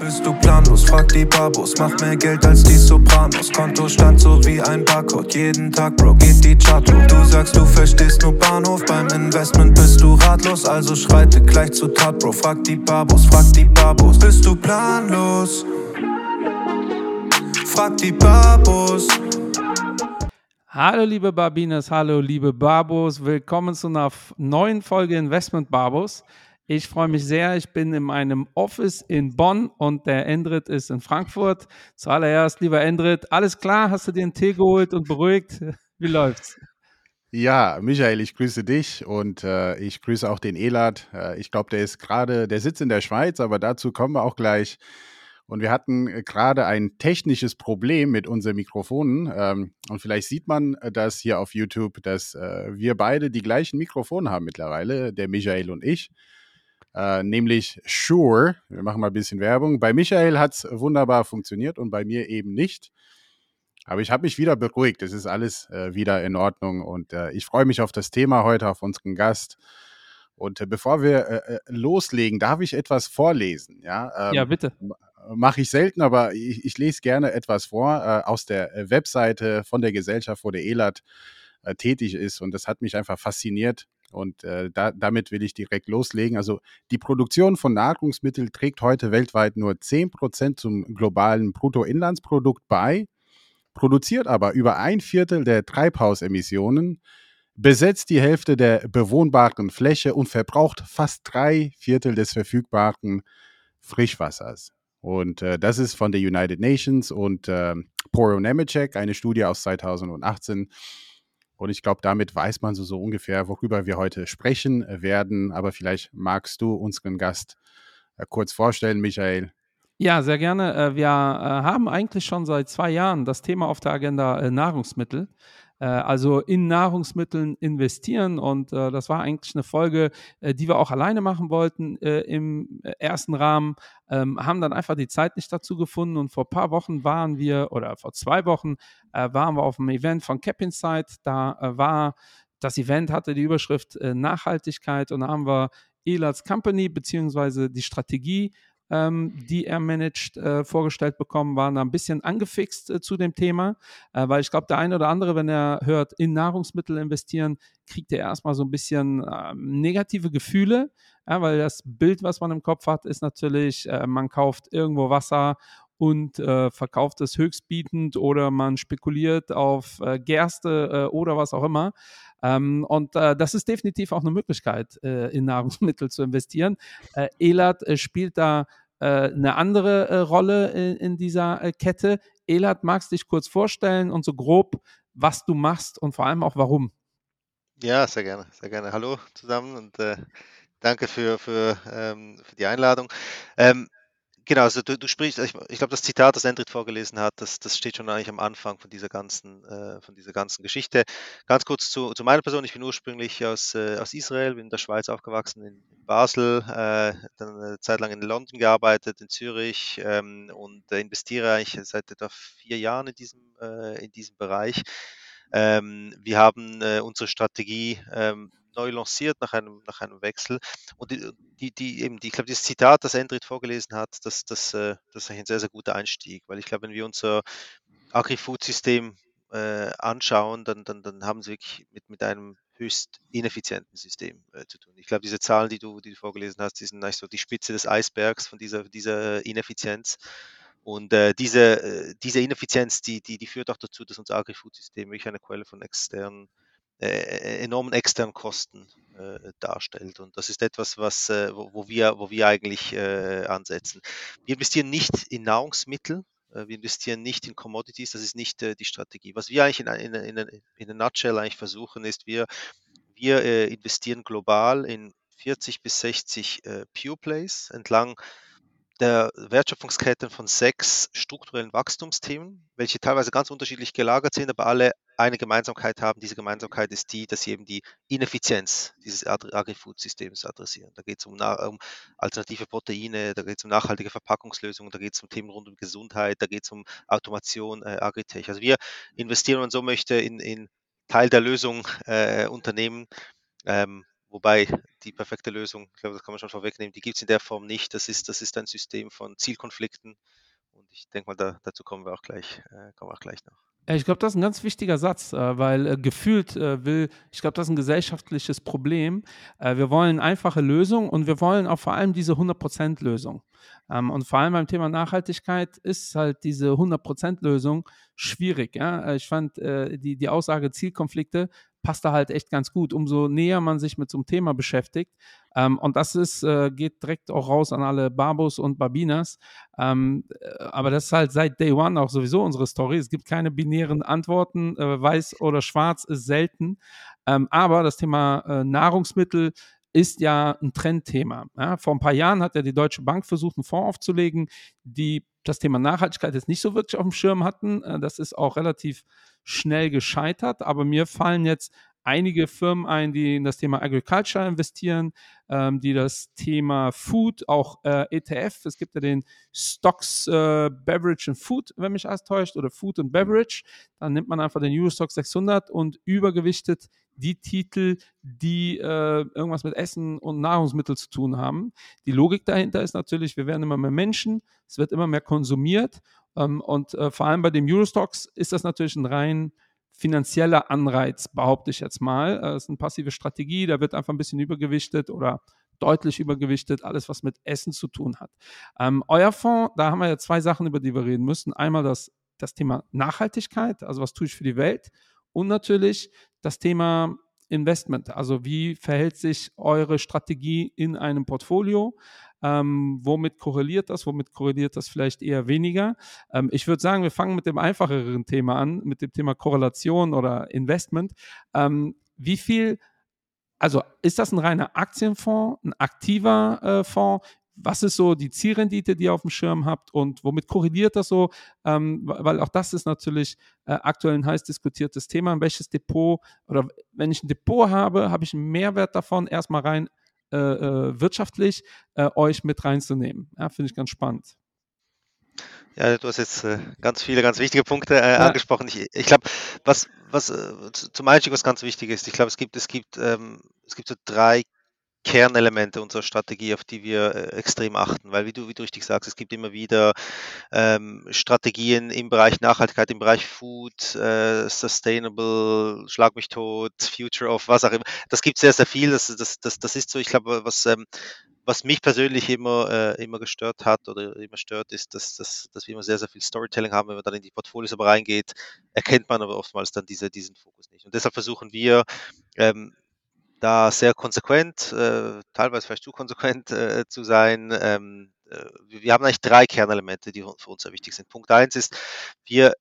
Bist du planlos? Frag die Babos. Mach mehr Geld als die Sopranos. Kontostand so wie ein Barcode. Jeden Tag, Bro, geht die Chart hoch. Du sagst, du verstehst nur Bahnhof. Beim Investment bist du ratlos. Also schreite gleich zu Tat, Bro. Frag die Babos, frag die Babos. Bist du planlos? Frag die Babos. Hallo liebe Barbinas, hallo liebe Babos, willkommen zu einer neuen Folge Investment Babos. Ich freue mich sehr. Ich bin in meinem Office in Bonn und der Endrit ist in Frankfurt. Zuallererst, lieber Endrit, alles klar? Hast du dir einen Tee geholt und beruhigt? Wie läuft's? Ja, Michael, ich grüße dich und äh, ich grüße auch den Elad. Äh, ich glaube, der ist gerade, der sitzt in der Schweiz, aber dazu kommen wir auch gleich. Und wir hatten äh, gerade ein technisches Problem mit unseren Mikrofonen. Ähm, und vielleicht sieht man äh, das hier auf YouTube, dass äh, wir beide die gleichen Mikrofone haben mittlerweile, der Michael und ich äh, nämlich Shure. Wir machen mal ein bisschen Werbung. Bei Michael hat es wunderbar funktioniert und bei mir eben nicht. Aber ich habe mich wieder beruhigt. Es ist alles äh, wieder in Ordnung und äh, ich freue mich auf das Thema heute, auf unseren Gast. Und äh, bevor wir äh, äh, loslegen, darf ich etwas vorlesen? Ja, ähm, ja bitte. Mache ich selten, aber ich, ich, lese gerne etwas vor aus der Webseite von der Gesellschaft, wo der ELAT tätig ist. Und das hat mich einfach fasziniert. Und äh, da, damit will ich direkt loslegen. Also die Produktion von Nahrungsmitteln trägt heute weltweit nur 10% zum globalen Bruttoinlandsprodukt bei, produziert aber über ein Viertel der Treibhausemissionen, besetzt die Hälfte der bewohnbaren Fläche und verbraucht fast drei Viertel des verfügbaren Frischwassers. Und äh, das ist von der United Nations und äh, Poro Nemecek, eine Studie aus 2018. Und ich glaube, damit weiß man so, so ungefähr, worüber wir heute sprechen werden. Aber vielleicht magst du unseren Gast äh, kurz vorstellen, Michael. Ja, sehr gerne. Äh, wir äh, haben eigentlich schon seit zwei Jahren das Thema auf der Agenda Nahrungsmittel. Äh, also in Nahrungsmitteln investieren. Und äh, das war eigentlich eine Folge, äh, die wir auch alleine machen wollten im ersten Rahmen, ähm, haben dann einfach die Zeit nicht dazu gefunden. Und vor ein paar Wochen waren wir, oder vor zwei Wochen, waren wir auf einem Event von Cap Insight. Da war das Event hatte die Überschrift Nachhaltigkeit und da haben wir Elats Company beziehungsweise die Strategie ähm, die er managt, äh, vorgestellt bekommen, waren da ein bisschen angefixt äh, zu dem Thema, äh, weil ich glaube, der eine oder andere, wenn er hört, in Nahrungsmittel investieren, kriegt er erstmal so ein bisschen ähm, negative Gefühle, ja, weil das Bild, was man im Kopf hat, ist natürlich, äh, man kauft irgendwo Wasser und äh, verkauft es höchstbietend oder man spekuliert auf äh, Gerste äh, oder was auch immer. Ähm, und äh, das ist definitiv auch eine Möglichkeit, äh, in Nahrungsmittel zu investieren. Äh, Elat spielt da eine andere Rolle in, in dieser Kette. Elat, magst du dich kurz vorstellen und so grob, was du machst und vor allem auch warum? Ja, sehr gerne, sehr gerne. Hallo zusammen und danke für, für, ähm, für die Einladung. Ähm, Genau, also du, du sprichst, ich, ich glaube, das Zitat, das Endrit vorgelesen hat, das, das steht schon eigentlich am Anfang von dieser ganzen, äh, von dieser ganzen Geschichte. Ganz kurz zu, zu meiner Person, ich bin ursprünglich aus, äh, aus Israel, bin in der Schweiz aufgewachsen, in, Basel, äh, dann eine Zeit lang in London gearbeitet, in Zürich ähm, und äh, investiere eigentlich seit etwa vier Jahren in diesem, äh, in diesem Bereich. Ähm, wir haben äh, unsere Strategie ähm, neu lanciert nach einem, nach einem Wechsel. Und die, die, die eben, die, ich glaube, dieses Zitat, das Endrit vorgelesen hat, das, das, äh, das ist ein sehr, sehr guter Einstieg, weil ich glaube, wenn wir unser Agri-Food-System äh, anschauen, dann, dann, dann haben sie wirklich mit, mit einem höchst ineffizienten System äh, zu tun. Ich glaube, diese Zahlen, die du, die du vorgelesen hast, die sind eigentlich so die Spitze des Eisbergs von dieser, dieser Ineffizienz. Und äh, diese, äh, diese Ineffizienz, die, die, die führt auch dazu, dass unser Agri-Food-System wirklich eine Quelle von externen äh, enormen externen Kosten äh, darstellt. Und das ist etwas, was, äh, wo, wo, wir, wo wir eigentlich äh, ansetzen. Wir investieren nicht in Nahrungsmittel, äh, wir investieren nicht in Commodities, das ist nicht äh, die Strategie. Was wir eigentlich in, in, in, in a nutshell eigentlich versuchen, ist, wir, wir investieren global in 40 bis 60 Pure Plays entlang der Wertschöpfungsketten von sechs strukturellen Wachstumsthemen, welche teilweise ganz unterschiedlich gelagert sind, aber alle eine Gemeinsamkeit haben. Diese Gemeinsamkeit ist die, dass sie eben die Ineffizienz dieses Agri-Food-Systems adressieren. Da geht es um, um, alternative Proteine, da geht es um nachhaltige Verpackungslösungen, da geht es um Themen rund um Gesundheit, da geht es um Automation, äh, Agritech. Also wir investieren, wenn man so möchte, in, in Teil der Lösung äh, Unternehmen, ähm, wobei die perfekte Lösung, ich glaube, das kann man schon vorwegnehmen, die gibt es in der Form nicht. Das ist, das ist ein System von Zielkonflikten. Und ich denke mal, da, dazu kommen wir auch gleich, äh, kommen auch gleich noch. Ich glaube, das ist ein ganz wichtiger Satz, äh, weil äh, gefühlt äh, will, ich glaube, das ist ein gesellschaftliches Problem. Äh, wir wollen einfache Lösungen und wir wollen auch vor allem diese 100%-Lösung. Ähm, und vor allem beim Thema Nachhaltigkeit ist halt diese 100%-Lösung schwierig. Äh, ich fand äh, die, die Aussage Zielkonflikte passt da halt echt ganz gut, umso näher man sich mit so einem Thema beschäftigt. Ähm, und das ist, äh, geht direkt auch raus an alle Babos und Babinas. Ähm, äh, aber das ist halt seit Day One auch sowieso unsere Story. Es gibt keine binären Antworten, äh, weiß oder schwarz ist selten. Ähm, aber das Thema äh, Nahrungsmittel ist ja ein Trendthema. Ja, vor ein paar Jahren hat ja die Deutsche Bank versucht, einen Fonds aufzulegen, die das Thema Nachhaltigkeit jetzt nicht so wirklich auf dem Schirm hatten. Äh, das ist auch relativ schnell gescheitert, aber mir fallen jetzt einige Firmen ein, die in das Thema Agriculture investieren, ähm, die das Thema Food, auch äh, ETF, es gibt ja den Stocks äh, Beverage and Food, wenn mich alles täuscht, oder Food and Beverage, dann nimmt man einfach den Eurostock 600 und übergewichtet die Titel, die äh, irgendwas mit Essen und Nahrungsmittel zu tun haben. Die Logik dahinter ist natürlich, wir werden immer mehr Menschen, es wird immer mehr konsumiert ähm, und äh, vor allem bei den Eurostocks ist das natürlich ein rein finanzieller Anreiz, behaupte ich jetzt mal. Äh, es ist eine passive Strategie, da wird einfach ein bisschen übergewichtet oder deutlich übergewichtet, alles, was mit Essen zu tun hat. Ähm, euer Fonds, da haben wir ja zwei Sachen, über die wir reden müssen. Einmal das, das Thema Nachhaltigkeit, also was tue ich für die Welt und natürlich das Thema Investment. Also wie verhält sich eure Strategie in einem Portfolio? Ähm, womit korreliert das? Womit korreliert das vielleicht eher weniger? Ähm, ich würde sagen, wir fangen mit dem einfacheren Thema an, mit dem Thema Korrelation oder Investment. Ähm, wie viel, also ist das ein reiner Aktienfonds, ein aktiver äh, Fonds? Was ist so die Zielrendite, die ihr auf dem Schirm habt und womit korreliert das so? Ähm, weil auch das ist natürlich äh, aktuell ein heiß diskutiertes Thema. Welches Depot oder wenn ich ein Depot habe, habe ich einen Mehrwert davon, erstmal rein äh, äh, wirtschaftlich äh, euch mit reinzunehmen. Ja, Finde ich ganz spannend. Ja, du hast jetzt äh, ganz viele ganz wichtige Punkte äh, ja. angesprochen. Ich, ich glaube, was, was äh, zum Einstieg was ganz wichtig ist, ich glaube, es gibt, es gibt, ähm, es gibt so drei Kernelemente unserer Strategie, auf die wir äh, extrem achten, weil wie du, wie du richtig sagst, es gibt immer wieder ähm, Strategien im Bereich Nachhaltigkeit, im Bereich Food, äh, Sustainable, Schlag mich tot, Future of, was auch immer. Das gibt sehr, sehr viel. Das, das, das, das ist so, ich glaube, was, ähm, was mich persönlich immer, äh, immer gestört hat oder immer stört, ist, dass, dass, dass wir immer sehr, sehr viel Storytelling haben. Wenn man dann in die Portfolios aber reingeht, erkennt man aber oftmals dann diese, diesen Fokus nicht. Und deshalb versuchen wir, ähm, da sehr konsequent, äh, teilweise vielleicht zu konsequent äh, zu sein. Ähm, äh, wir haben eigentlich drei Kernelemente, die für uns sehr wichtig sind. Punkt eins ist, wir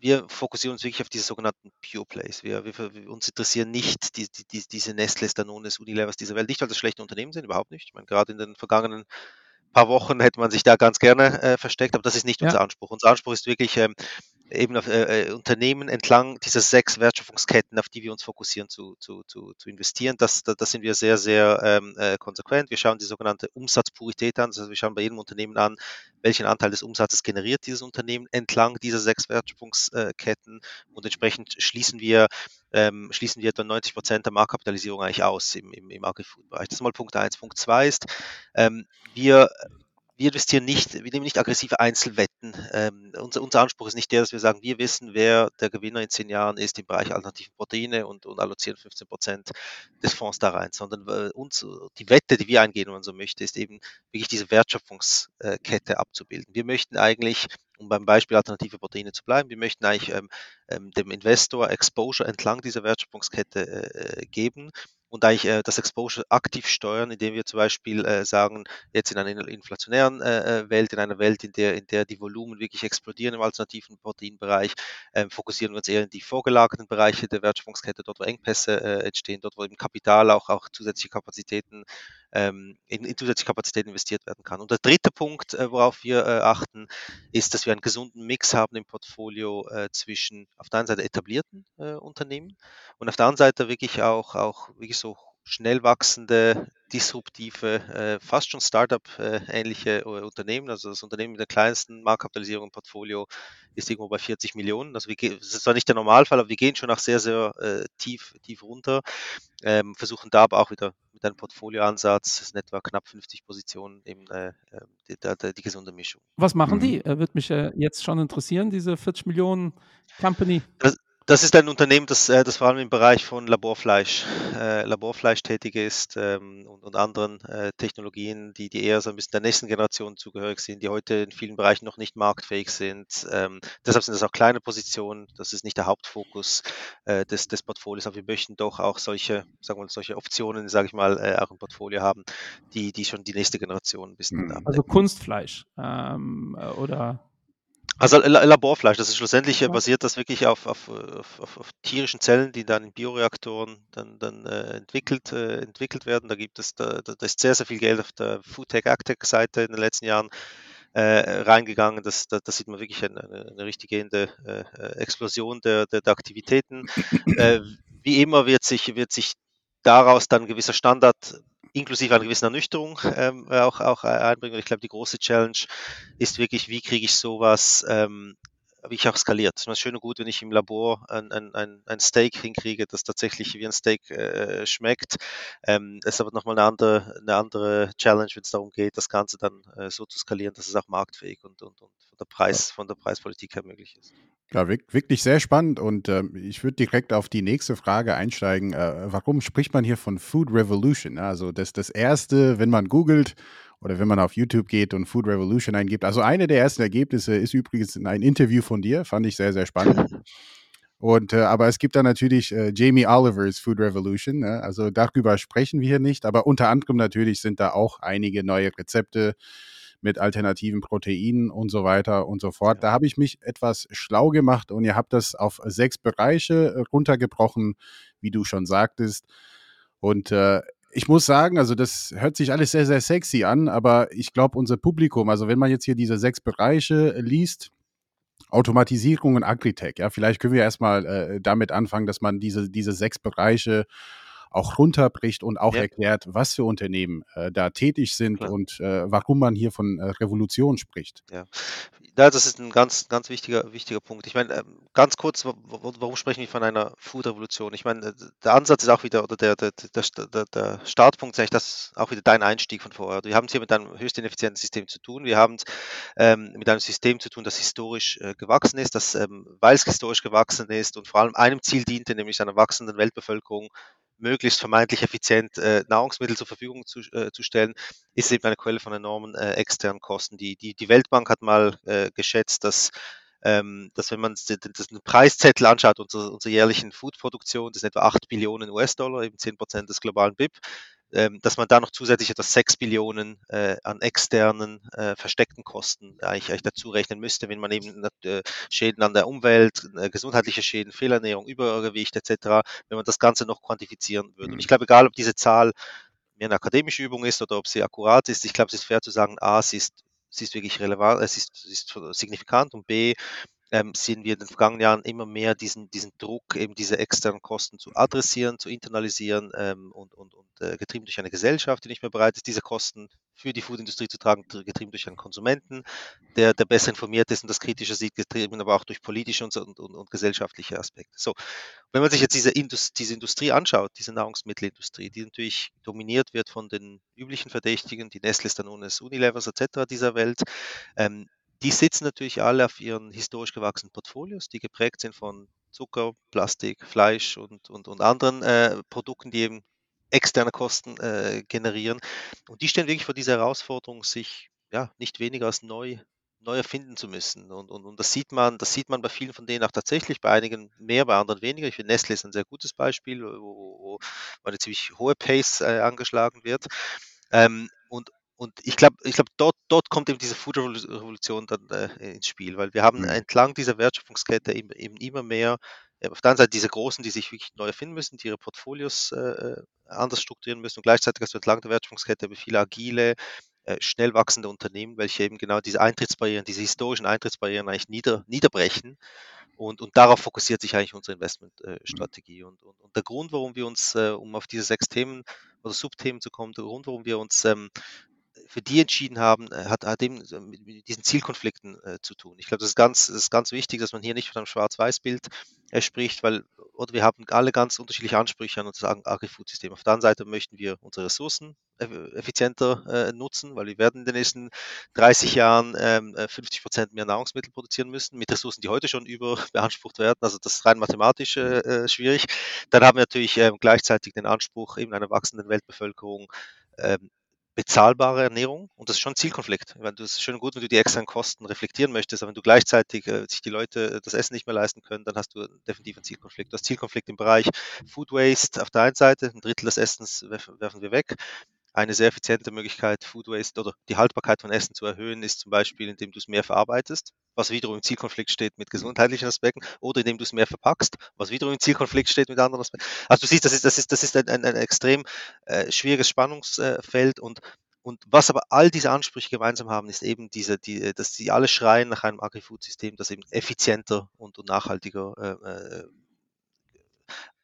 wir fokussieren uns wirklich auf diese sogenannten Pure Plays. Wir, wir, uns interessieren nicht die, die, diese Nestles, Danones, Unilevers dieser Welt. Nicht, weil das schlechte Unternehmen sind, überhaupt nicht. Ich meine, gerade in den vergangenen paar Wochen hätte man sich da ganz gerne äh, versteckt, aber das ist nicht ja. unser Anspruch. Unser Anspruch ist wirklich, ähm, eben auf äh, äh, Unternehmen entlang dieser sechs Wertschöpfungsketten, auf die wir uns fokussieren, zu, zu, zu, zu investieren. Das, da, das sind wir sehr, sehr ähm, äh, konsequent. Wir schauen die sogenannte Umsatzpurität an. Also wir schauen bei jedem Unternehmen an, welchen Anteil des Umsatzes generiert dieses Unternehmen entlang dieser sechs Wertschöpfungsketten und entsprechend schließen wir ähm, schließen wir etwa 90 Prozent der Marktkapitalisierung eigentlich aus im, im, im Agri-Food-Bereich. Das ist mal Punkt eins. Punkt zwei ist, ähm, wir wir investieren nicht, wir nehmen nicht aggressive Einzelwetten. Ähm, unser, unser Anspruch ist nicht der, dass wir sagen, wir wissen, wer der Gewinner in zehn Jahren ist im Bereich alternativen Proteine und, und allozieren 15 Prozent des Fonds da rein, sondern äh, uns, die Wette, die wir eingehen, wenn man so möchte, ist eben wirklich diese Wertschöpfungskette abzubilden. Wir möchten eigentlich, um beim Beispiel alternative Proteine zu bleiben, wir möchten eigentlich ähm, ähm, dem Investor Exposure entlang dieser Wertschöpfungskette äh, geben und eigentlich äh, das Exposure aktiv steuern, indem wir zum Beispiel äh, sagen, jetzt in einer inflationären äh, äh, Welt, in einer Welt, in der, in der die Volumen wirklich explodieren im alternativen Proteinbereich, äh, fokussieren wir uns eher in die vorgelagerten Bereiche der Wertschöpfungskette, dort wo Engpässe äh, entstehen, dort wo eben Kapital auch, auch zusätzliche Kapazitäten ähm, in, in zusätzliche Kapazitäten investiert werden kann. Und der dritte Punkt, äh, worauf wir äh, achten, ist, dass wir einen gesunden Mix haben im Portfolio äh, zwischen auf der einen Seite etablierten Unternehmen und auf der anderen Seite wirklich auch, auch wirklich so schnell wachsende disruptive, äh, fast schon Startup-ähnliche äh, Unternehmen. Also das Unternehmen mit der kleinsten Marktkapitalisierung im Portfolio ist irgendwo bei 40 Millionen. Also wir, das ist zwar nicht der Normalfall, aber wir gehen schon nach sehr, sehr äh, tief, tief runter, ähm, versuchen da aber auch wieder mit einem Portfolioansatz, das sind etwa knapp 50 Positionen, eben äh, die, die, die, gesunde Mischung. Was machen die? Mhm. Würde mich äh, jetzt schon interessieren, diese 40 Millionen Company. Das, das ist ein Unternehmen, das, äh, das vor allem im Bereich von Laborfleisch, äh, Laborfleisch tätig ist ähm, und, und, anderen äh, Technologien, die, die eher so ein bisschen der nächsten Generation zugehörig sind, die heute in vielen Bereichen noch nicht marktfähig sind. Ähm, deshalb sind das auch kleine Positionen. Das ist nicht der Hauptfokus äh, des, des Portfolios, aber wir möchten doch auch solche, sagen wir mal, solche Optionen, sage ich mal, äh, auch im Portfolio haben, die, die schon die nächste Generation ein bisschen mhm. Also Kunstfleisch ähm, äh, oder also Laborfleisch, das ist schlussendlich ja. basiert das wirklich auf, auf, auf, auf, tierischen Zellen, die dann in Bioreaktoren dann, dann äh, entwickelt, äh, entwickelt werden. Da gibt es, da, da ist sehr, sehr viel Geld auf der Foodtech Agtech Seite in den letzten Jahren äh, reingegangen. Das, da, da, sieht man wirklich eine, eine richtig gehende äh, Explosion der, der, der Aktivitäten. Äh, wie immer wird sich, wird sich daraus dann ein gewisser Standard inklusive einer gewissen Ernüchterung ähm, auch, auch einbringen. Ich glaube, die große Challenge ist wirklich, wie kriege ich sowas, ähm, wie ich auch skaliert. Es ist schön und gut, wenn ich im Labor ein, ein, ein, Steak hinkriege, das tatsächlich wie ein Steak äh, schmeckt. Ähm, es ist aber nochmal eine andere, eine andere Challenge, wenn es darum geht, das Ganze dann äh, so zu skalieren, dass es auch marktfähig und, und, und von, der Preis, von der Preispolitik her möglich ist. Ja, wirklich sehr spannend und äh, ich würde direkt auf die nächste Frage einsteigen. Äh, warum spricht man hier von Food Revolution? Also das, das Erste, wenn man googelt oder wenn man auf YouTube geht und Food Revolution eingibt. Also eine der ersten Ergebnisse ist übrigens ein Interview von dir, fand ich sehr, sehr spannend. Und äh, aber es gibt da natürlich äh, Jamie Oliver's Food Revolution. Ne? Also darüber sprechen wir hier nicht, aber unter anderem natürlich sind da auch einige neue Rezepte mit alternativen Proteinen und so weiter und so fort. Da habe ich mich etwas schlau gemacht und ihr habt das auf sechs Bereiche äh, runtergebrochen, wie du schon sagtest. Und äh, ich muss sagen, also das hört sich alles sehr, sehr sexy an, aber ich glaube, unser Publikum, also wenn man jetzt hier diese sechs Bereiche liest, Automatisierung und Agritech, ja, vielleicht können wir erstmal äh, damit anfangen, dass man diese, diese sechs Bereiche auch runterbricht und auch ja. erklärt, was für Unternehmen äh, da tätig sind Klar. und äh, warum man hier von äh, Revolution spricht. Ja. Ja, das ist ein ganz, ganz wichtiger, wichtiger Punkt. Ich meine, ähm, ganz kurz, warum sprechen wir von einer Food-Revolution? Ich meine, der Ansatz ist auch wieder, oder der, der, der, der Startpunkt ist eigentlich das auch wieder dein Einstieg von vorher. Wir haben es hier mit einem höchst ineffizienten System zu tun. Wir haben es ähm, mit einem System zu tun, das historisch äh, gewachsen ist, das, ähm, weil es historisch gewachsen ist und vor allem einem Ziel diente, nämlich einer wachsenden Weltbevölkerung möglichst vermeintlich effizient äh, Nahrungsmittel zur Verfügung zu, äh, zu stellen, ist eben eine Quelle von enormen äh, externen Kosten. Die, die, die Weltbank hat mal äh, geschätzt, dass ähm, dass wenn man den, den Preiszettel anschaut, unsere, unsere jährlichen Foodproduktion, das sind etwa 8 Billionen US-Dollar, eben 10 Prozent des globalen BIP, dass man da noch zusätzlich etwa 6 Billionen äh, an externen äh, versteckten Kosten eigentlich, eigentlich dazu rechnen müsste, wenn man eben äh, Schäden an der Umwelt, äh, gesundheitliche Schäden, Fehlernährung, Übergewicht etc., wenn man das Ganze noch quantifizieren würde. Und mhm. ich glaube, egal ob diese Zahl mehr eine akademische Übung ist oder ob sie akkurat ist, ich glaube, es ist fair zu sagen, a, sie ist, sie ist wirklich relevant, es ist, sie ist signifikant und b, ähm, sehen wir in den vergangenen Jahren immer mehr diesen, diesen Druck, eben diese externen Kosten zu adressieren, zu internalisieren ähm, und, und, und äh, getrieben durch eine Gesellschaft, die nicht mehr bereit ist, diese Kosten für die Foodindustrie zu tragen, getrieben durch einen Konsumenten, der, der besser informiert ist und das Kritische sieht, getrieben aber auch durch politische und, und, und, und gesellschaftliche Aspekte. So, wenn man sich jetzt diese, Indust diese Industrie anschaut, diese Nahrungsmittelindustrie, die natürlich dominiert wird von den üblichen Verdächtigen, die Nestlé, Danones, Unilevers etc. dieser Welt, ähm, die sitzen natürlich alle auf ihren historisch gewachsenen Portfolios, die geprägt sind von Zucker, Plastik, Fleisch und, und, und anderen äh, Produkten, die eben externe Kosten äh, generieren. Und die stehen wirklich vor dieser Herausforderung, sich ja nicht weniger als neu, neu erfinden zu müssen. Und, und, und das sieht man, das sieht man bei vielen von denen auch tatsächlich, bei einigen mehr, bei anderen weniger. Ich finde, Nestle ist ein sehr gutes Beispiel, wo, wo, wo eine ziemlich hohe Pace äh, angeschlagen wird. Ähm, und, ich glaube, ich glaube, dort, dort kommt eben diese Food-Revolution dann äh, ins Spiel, weil wir haben mhm. entlang dieser Wertschöpfungskette eben, eben immer mehr, äh, auf der einen Seite diese Großen, die sich wirklich neu erfinden müssen, die ihre Portfolios äh, äh anders strukturieren müssen und gleichzeitig hast du entlang der Wertschöpfungskette viele agile, äh, schnell wachsende Unternehmen, welche eben genau diese Eintrittsbarrieren, diese historischen Eintrittsbarrieren eigentlich nieder, niederbrechen. Und, und darauf fokussiert sich eigentlich unsere Investmentstrategie. Äh, mhm. und, und, und, der Grund, warum wir uns, äh, um auf diese sechs Themen oder Subthemen zu kommen. Der Grund, warum wir uns ähm, für die entschieden haben, äh, hat, hat eben mit diesen Zielkonflikten äh, zu tun. Ich glaube, das ist ganz, das ist ganz wichtig, dass man hier nicht von einem Schwarz-Weiß-Bild äh, spricht, weil oder wir haben alle ganz unterschiedliche Ansprüche an unser Agri-Food-System. Auf der einen Seite möchten wir unsere Ressourcen effizienter äh, nutzen, weil wir werden in den nächsten 30 Jahren ähm, 50 Prozent mehr Nahrungsmittel produzieren müssen, mit Ressourcen, die heute schon überbeansprucht werden. Also das ist rein mathematisch äh, schwierig. Dann haben wir natürlich ähm, gleichzeitig den Anspruch eben einer wachsenden Weltbevölkerung ähm, bezahlbare Ernährung und das ist schon ein Zielkonflikt. Du es ist schön gut, wenn du die externen Kosten reflektieren möchtest, aber wenn du gleichzeitig äh, sich die Leute äh, das Essen nicht mehr leisten können, dann hast du definitiv einen Zielkonflikt. Du hast Zielkonflikt im Bereich Food Waste auf der einen Seite, ein Drittel des Essens werfen wir weg eine sehr effiziente Möglichkeit, Food Waste oder die Haltbarkeit von Essen zu erhöhen, ist zum Beispiel, indem du es mehr verarbeitest, was wiederum im Zielkonflikt steht mit gesundheitlichen Aspekten, oder indem du es mehr verpackst, was wiederum im Zielkonflikt steht mit anderen Aspekten. Also du siehst, das ist, das ist, das ist ein, ein, ein extrem äh, schwieriges Spannungsfeld und und was aber all diese Ansprüche gemeinsam haben, ist eben diese, die, dass sie alle schreien nach einem Agri-Food-System, das eben effizienter und, und nachhaltiger äh, äh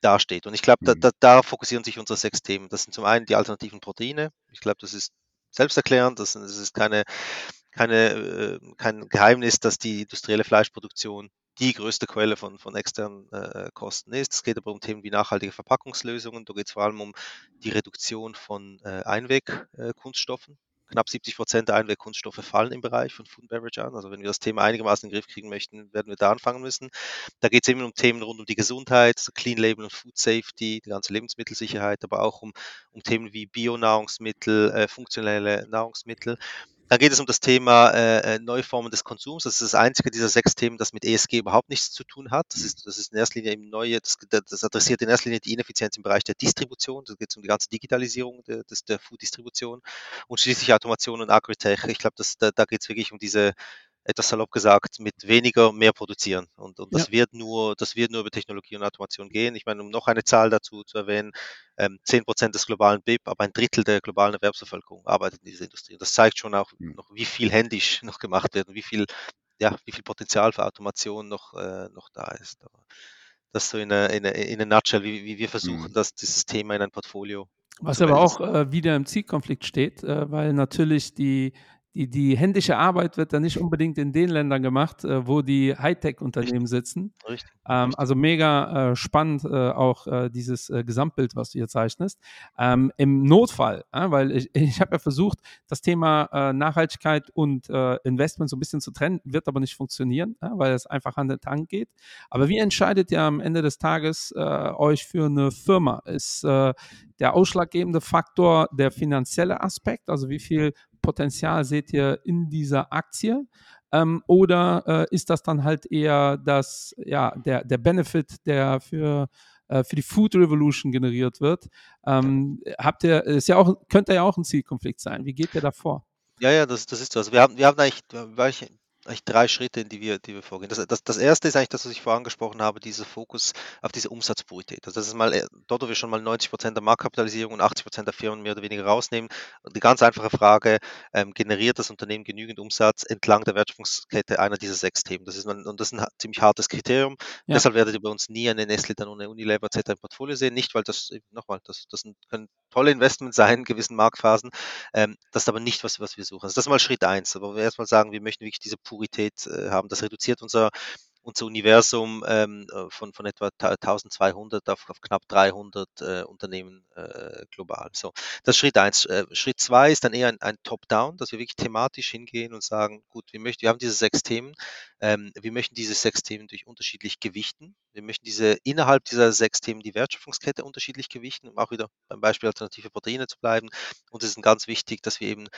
dasteht. Und ich glaube, da, mhm. da, da, fokussieren sich unsere sechs Themen. Das sind zum einen die alternativen Proteine. Ich glaube, das ist selbsterklärend. Das, das ist keine, keine, äh, kein Geheimnis, dass die industrielle Fleischproduktion die größte Quelle von, von externen äh, Kosten ist. Es geht aber um Themen wie nachhaltige Verpackungslösungen. Da geht es vor allem um die Reduktion von äh, Einwegkunststoffen knapp 70 Prozent der Einwegkunststoffe fallen im Bereich von Food and Beverage an. Also wenn wir das Thema einigermaßen in den Griff kriegen möchten, werden wir da anfangen müssen. Da geht es eben um Themen rund um die Gesundheit, Clean Label und Food Safety, die ganze Lebensmittelsicherheit, aber auch um, um Themen wie Bio-Nahrungsmittel, äh, funktionelle Nahrungsmittel. Dann geht es um das Thema äh, äh, Neuformen des Konsums. Das ist das einzige dieser sechs Themen, das mit ESG überhaupt nichts zu tun hat. Das ist, das ist in erster Linie eben neue, das, das adressiert in erster Linie die Ineffizienz im Bereich der Distribution. Da geht es um die ganze Digitalisierung der, des, der Food-Distribution und schließlich Automation und Agritech. Ich glaube, da, da geht es wirklich um diese etwas salopp gesagt, mit weniger mehr produzieren. Und, und das ja. wird nur, das wird nur über Technologie und Automation gehen. Ich meine, um noch eine Zahl dazu zu erwähnen, ähm, 10 Prozent des globalen BIP, aber ein Drittel der globalen Erwerbsbevölkerung arbeitet in dieser Industrie. Und das zeigt schon auch mhm. noch, wie viel händisch noch gemacht wird und wie viel, ja, wie viel Potenzial für Automation noch, äh, noch da ist. Aber das so in einer in eine, in eine Nutshell, wie, wie wir versuchen, mhm. das, dieses Thema in ein Portfolio was aber auch äh, wieder im Zielkonflikt steht, äh, weil natürlich die die, die händische Arbeit wird dann nicht unbedingt in den Ländern gemacht, äh, wo die Hightech-Unternehmen sitzen. Richtig. Ähm, Richtig. Also mega äh, spannend äh, auch äh, dieses äh, Gesamtbild, was du hier zeichnest. Ähm, Im Notfall, weil ich, ich habe ja versucht, das Thema äh, Nachhaltigkeit und Investment so ein bisschen zu trennen, wird aber nicht funktionieren, weil es einfach an den Tank geht. Aber wie entscheidet ihr am Ende des Tages euch für eine Firma? Ist der ausschlaggebende Faktor der finanzielle Aspekt, also wie viel Potenzial seht ihr in dieser Aktie? Ähm, oder äh, ist das dann halt eher das, ja, der, der Benefit, der für, äh, für die Food Revolution generiert wird? Ähm, habt ihr, ist ja auch, könnte ja auch ein Zielkonflikt sein. Wie geht ihr da vor? Ja, ja, das, das ist so. Also wir haben, wir haben eigentlich, weil ich eigentlich drei Schritte, in die wir, die wir vorgehen. Das, das, das erste ist eigentlich das, was ich vorhin angesprochen habe, dieser Fokus auf diese Umsatzpurität. Also das ist mal äh, dort, wo wir schon mal 90 Prozent der Marktkapitalisierung und 80 Prozent der Firmen mehr oder weniger rausnehmen. Die ganz einfache Frage, ähm, generiert das Unternehmen genügend Umsatz entlang der Wertschöpfungskette einer dieser sechs Themen? Das ist man, und das ist ein ziemlich hartes Kriterium. Ja. Deshalb werdet ihr bei uns nie eine Nestle, dann eine Unilever etc. im Portfolio sehen. Nicht, weil das, nochmal, das, das können tolle Investments sein in gewissen Marktphasen. Ähm, das ist aber nicht, was, was wir suchen. Also das ist mal Schritt eins. Aber wir erstmal sagen, wir möchten wirklich diese Purität äh, haben. Das reduziert unser, unser Universum ähm, äh, von, von etwa 1200 auf, auf knapp 300 äh, Unternehmen äh, global. So, das ist Schritt eins. Äh, Schritt zwei ist dann eher ein, ein Top-Down, dass wir wirklich thematisch hingehen und sagen, gut, wir möchten, wir haben diese sechs Themen, ähm, wir möchten diese sechs Themen durch unterschiedlich gewichten. Wir möchten diese innerhalb dieser sechs Themen die Wertschöpfungskette unterschiedlich gewichten, um auch wieder beim Beispiel alternative Proteine zu bleiben. Und es ist ganz wichtig, dass wir eben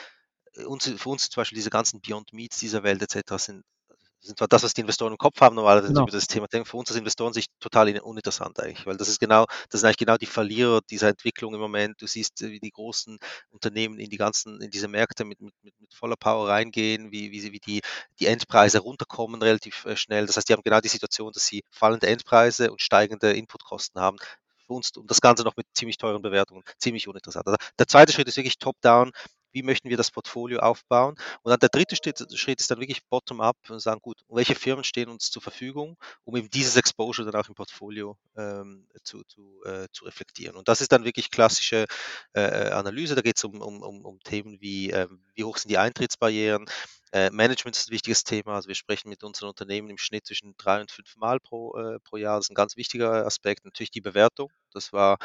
uns, für uns zum Beispiel diese ganzen Beyond Meats dieser Welt etc. sind sind zwar das, was die Investoren im Kopf haben, normalerweise genau. über das Thema denken, für uns als Investoren sich total uninteressant eigentlich, weil das ist genau, das sind eigentlich genau die Verlierer dieser Entwicklung im Moment. Du siehst, wie die großen Unternehmen in die ganzen, in diese Märkte mit, mit, mit, mit voller Power reingehen, wie, wie, sie, wie die, die Endpreise runterkommen relativ äh, schnell. Das heißt, die haben genau die Situation, dass sie fallende Endpreise und steigende Inputkosten haben für uns und das Ganze noch mit ziemlich teuren Bewertungen, ziemlich uninteressant. Also der zweite Schritt ist wirklich top-down, wie möchten wir das Portfolio aufbauen. Und dann der dritte Schritt, ist dann wirklich bottom-up und sagen, gut, welche Firmen stehen uns zur Verfügung, um eben dieses Exposure dann auch im Portfolio ähm, zu, zu, äh, zu reflektieren. Und das ist dann wirklich klassische äh, Analyse. Da geht es um, um, um, um Themen wie, äh, wie hoch sind die Eintrittsbarrieren, äh, Management ist ein wichtiges Thema. Also wir sprechen mit unseren Unternehmen im Schnitt zwischen drei und fünf Mal pro, äh, pro Jahr. Das ist ein ganz wichtiger Aspekt. Natürlich die Bewertung. Das war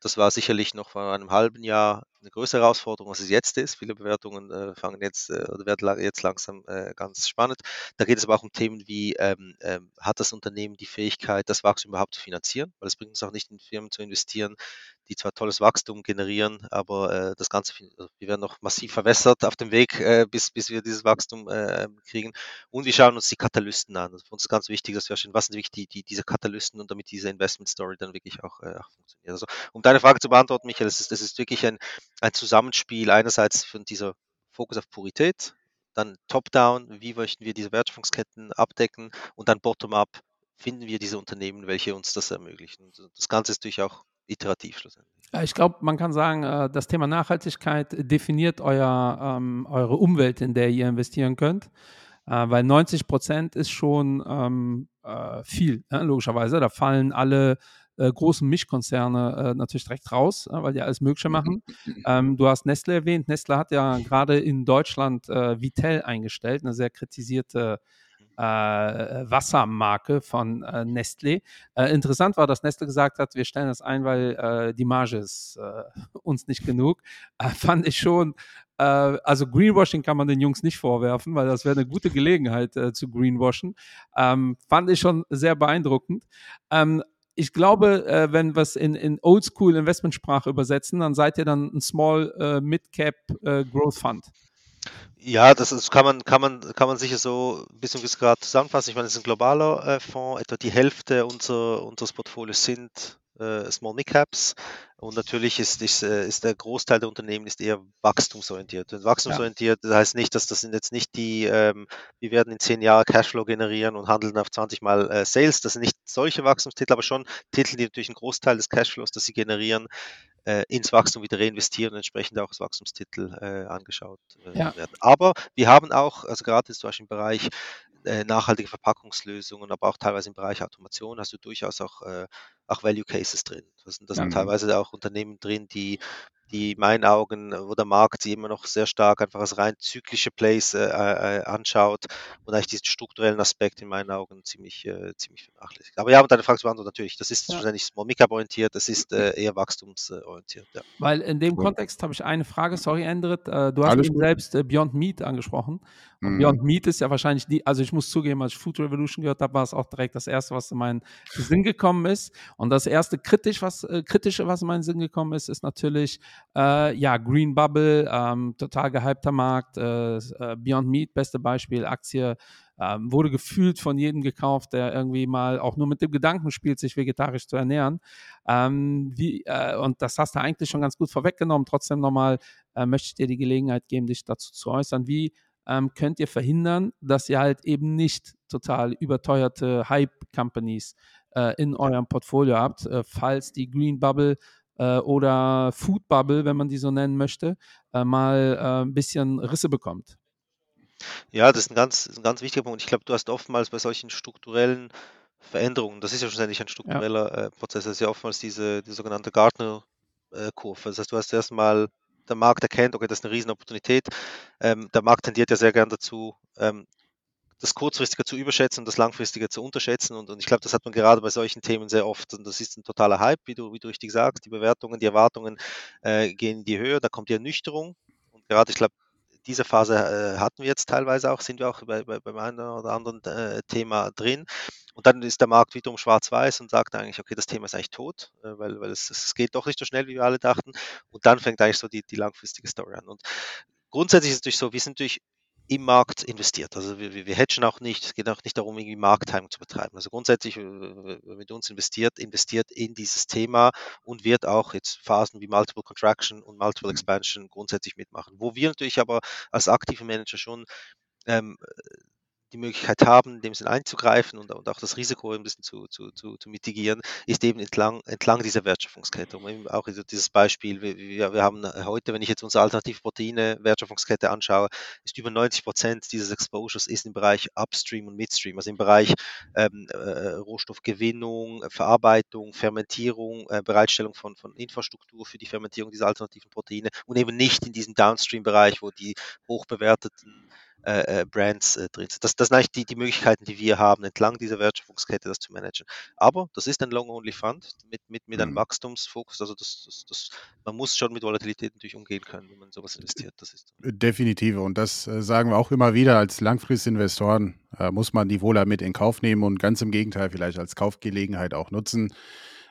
das war sicherlich noch vor einem halben Jahr eine größere Herausforderung, als es jetzt ist. Viele Bewertungen äh, fangen jetzt äh, oder werden jetzt langsam äh, ganz spannend. Da geht es aber auch um Themen wie, ähm, ähm, hat das Unternehmen die Fähigkeit, das Wachstum überhaupt zu finanzieren? Weil es bringt uns auch nicht in Firmen zu investieren, die zwar tolles Wachstum generieren, aber äh, das Ganze, also wir werden noch massiv verwässert auf dem Weg, äh, bis, bis wir dieses Wachstum äh, kriegen. Und wir schauen uns die Katalysten an. Ist für uns ganz wichtig, dass wir verstehen, was sind wirklich die, die, diese Katalysten und damit diese Investment Story dann wirklich auch, äh, auch funktioniert. Also, um deine Frage zu beantworten, Michael, das ist, das ist wirklich ein, ein Zusammenspiel einerseits von dieser Fokus auf Purität, dann Top-Down, wie möchten wir diese Wertschöpfungsketten abdecken und dann Bottom-up, finden wir diese Unternehmen, welche uns das ermöglichen. Das Ganze ist natürlich auch iterativ schlussendlich. Ich glaube, man kann sagen, äh, das Thema Nachhaltigkeit definiert euer, ähm, eure Umwelt, in der ihr investieren könnt. Äh, weil 90 Prozent ist schon ähm, äh, viel, ne, logischerweise. Da fallen alle äh, großen Mischkonzerne äh, natürlich direkt raus, äh, weil die alles Mögliche machen. Ähm, du hast Nestle erwähnt. Nestle hat ja gerade in Deutschland äh, Vitell eingestellt, eine sehr kritisierte äh, Wassermarke von äh, Nestle. Interessant war, dass Nestle gesagt hat, wir stellen das ein, weil die Marge ist uns nicht genug. Fand ich schon also Greenwashing kann man den Jungs nicht vorwerfen, weil das wäre eine gute Gelegenheit äh, zu greenwashen. Ähm, fand ich schon sehr beeindruckend. Ähm, ich glaube, äh, wenn wir es in, in Oldschool Investmentsprache übersetzen, dann seid ihr dann ein Small äh, Mid Cap äh, Growth Fund. Ja, das ist, kann, man, kann, man, kann man sicher so ein bisschen bis gerade zusammenfassen. Ich meine, es ist ein globaler äh, Fonds. Etwa die Hälfte unser, unseres Portfolios sind äh, Small Mid Caps. Und natürlich ist, ist, äh, ist der Großteil der Unternehmen ist eher wachstumsorientiert. Und wachstumsorientiert das heißt nicht, dass das sind jetzt nicht die, ähm, wir werden in zehn Jahren Cashflow generieren und handeln auf 20 Mal äh, Sales. Das sind nicht solche Wachstumstitel, aber schon Titel, die natürlich einen Großteil des Cashflows, das sie generieren, äh, ins Wachstum wieder reinvestieren und entsprechend auch als Wachstumstitel äh, angeschaut äh, ja. werden. Aber wir haben auch, also gerade zum Beispiel im Bereich äh, nachhaltige Verpackungslösungen, aber auch teilweise im Bereich Automation hast du durchaus auch, äh, auch Value Cases drin. Da sind, da sind mhm. teilweise auch Unternehmen drin, die die in meinen Augen, wo der Markt sie immer noch sehr stark einfach als rein zyklische Plays äh, äh, anschaut und eigentlich diesen strukturellen Aspekt in meinen Augen ziemlich, äh, ziemlich vernachlässigt. Aber ja, um deine Frage zu beantworten, natürlich, das ist ja. wahrscheinlich Small Micap orientiert, das ist äh, eher wachstumsorientiert. Ja. Weil in dem cool. Kontext habe ich eine Frage, sorry, Endrit, äh, du hast Alles eben gut. selbst äh, Beyond Meat angesprochen. Mhm. Beyond Meat ist ja wahrscheinlich die, also ich muss zugeben, als ich Food Revolution gehört habe, war es auch direkt das erste, was in meinen Sinn gekommen ist. Und das erste kritisch, was, kritische, was in meinen Sinn gekommen ist, ist natürlich, äh, ja, Green Bubble, ähm, total gehypter Markt. Äh, äh, Beyond Meat, beste Beispiel, Aktie, ähm, wurde gefühlt von jedem gekauft, der irgendwie mal auch nur mit dem Gedanken spielt, sich vegetarisch zu ernähren. Ähm, wie, äh, und das hast du eigentlich schon ganz gut vorweggenommen. Trotzdem nochmal äh, möchte ich dir die Gelegenheit geben, dich dazu zu äußern. Wie ähm, könnt ihr verhindern, dass ihr halt eben nicht total überteuerte Hype-Companies äh, in eurem Portfolio habt, äh, falls die Green Bubble äh, oder Food Bubble, wenn man die so nennen möchte, äh, mal äh, ein bisschen Risse bekommt. Ja, das ist ein ganz, ein ganz wichtiger Punkt. Ich glaube, du hast oftmals bei solchen strukturellen Veränderungen, das ist ja schlussendlich ein struktureller ja. Äh, Prozess, das ist ja oftmals diese, die sogenannte Gartner-Kurve. Das heißt, du hast erstmal der Markt erkennt, okay, das ist eine Riesenopportunität. Ähm, der Markt tendiert ja sehr gern dazu, ähm, das Kurzfristige zu überschätzen und das Langfristige zu unterschätzen. Und, und ich glaube, das hat man gerade bei solchen Themen sehr oft. Und das ist ein totaler Hype, wie du, wie du richtig sagst. Die Bewertungen, die Erwartungen äh, gehen in die Höhe, da kommt die Ernüchterung. Und gerade, ich glaube, diese Phase äh, hatten wir jetzt teilweise auch, sind wir auch bei, bei, beim einen oder anderen äh, Thema drin. Und dann ist der Markt wiederum schwarz-weiß und sagt eigentlich, okay, das Thema ist eigentlich tot, äh, weil, weil es, es geht doch nicht so schnell, wie wir alle dachten. Und dann fängt eigentlich so die, die langfristige Story an. Und grundsätzlich ist es natürlich so, wir sind natürlich im Markt investiert. Also wir, wir hedgen auch nicht, es geht auch nicht darum, irgendwie Markttiming zu betreiben. Also grundsätzlich, wer mit uns investiert, investiert in dieses Thema und wird auch jetzt Phasen wie Multiple Contraction und Multiple. Expansion grundsätzlich mitmachen. Wo wir natürlich aber als aktive Manager schon ähm, die Möglichkeit haben, in dem Sinne einzugreifen und, und auch das Risiko ein bisschen zu, zu, zu, zu mitigieren, ist eben entlang, entlang dieser Wertschöpfungskette. Eben auch dieses Beispiel, wir, wir haben heute, wenn ich jetzt unsere Alternativproteine-Wertschöpfungskette anschaue, ist über 90 Prozent dieses Exposures ist im Bereich Upstream und Midstream, also im Bereich ähm, äh, Rohstoffgewinnung, Verarbeitung, Fermentierung, äh, Bereitstellung von, von Infrastruktur für die Fermentierung dieser alternativen Proteine und eben nicht in diesem Downstream-Bereich, wo die hochbewerteten äh, äh, Brands äh, drin sind. Das, das sind eigentlich die, die Möglichkeiten, die wir haben, entlang dieser Wertschöpfungskette das zu managen. Aber das ist ein Long-Only-Fund mit, mit, mit einem mhm. Wachstumsfokus. Also das, das, das, man muss schon mit Volatilität natürlich umgehen können, wenn man sowas investiert. Das ist Definitiv. Und das äh, sagen wir auch immer wieder als Langfristinvestoren, äh, muss man die Wohler mit in Kauf nehmen und ganz im Gegenteil vielleicht als Kaufgelegenheit auch nutzen.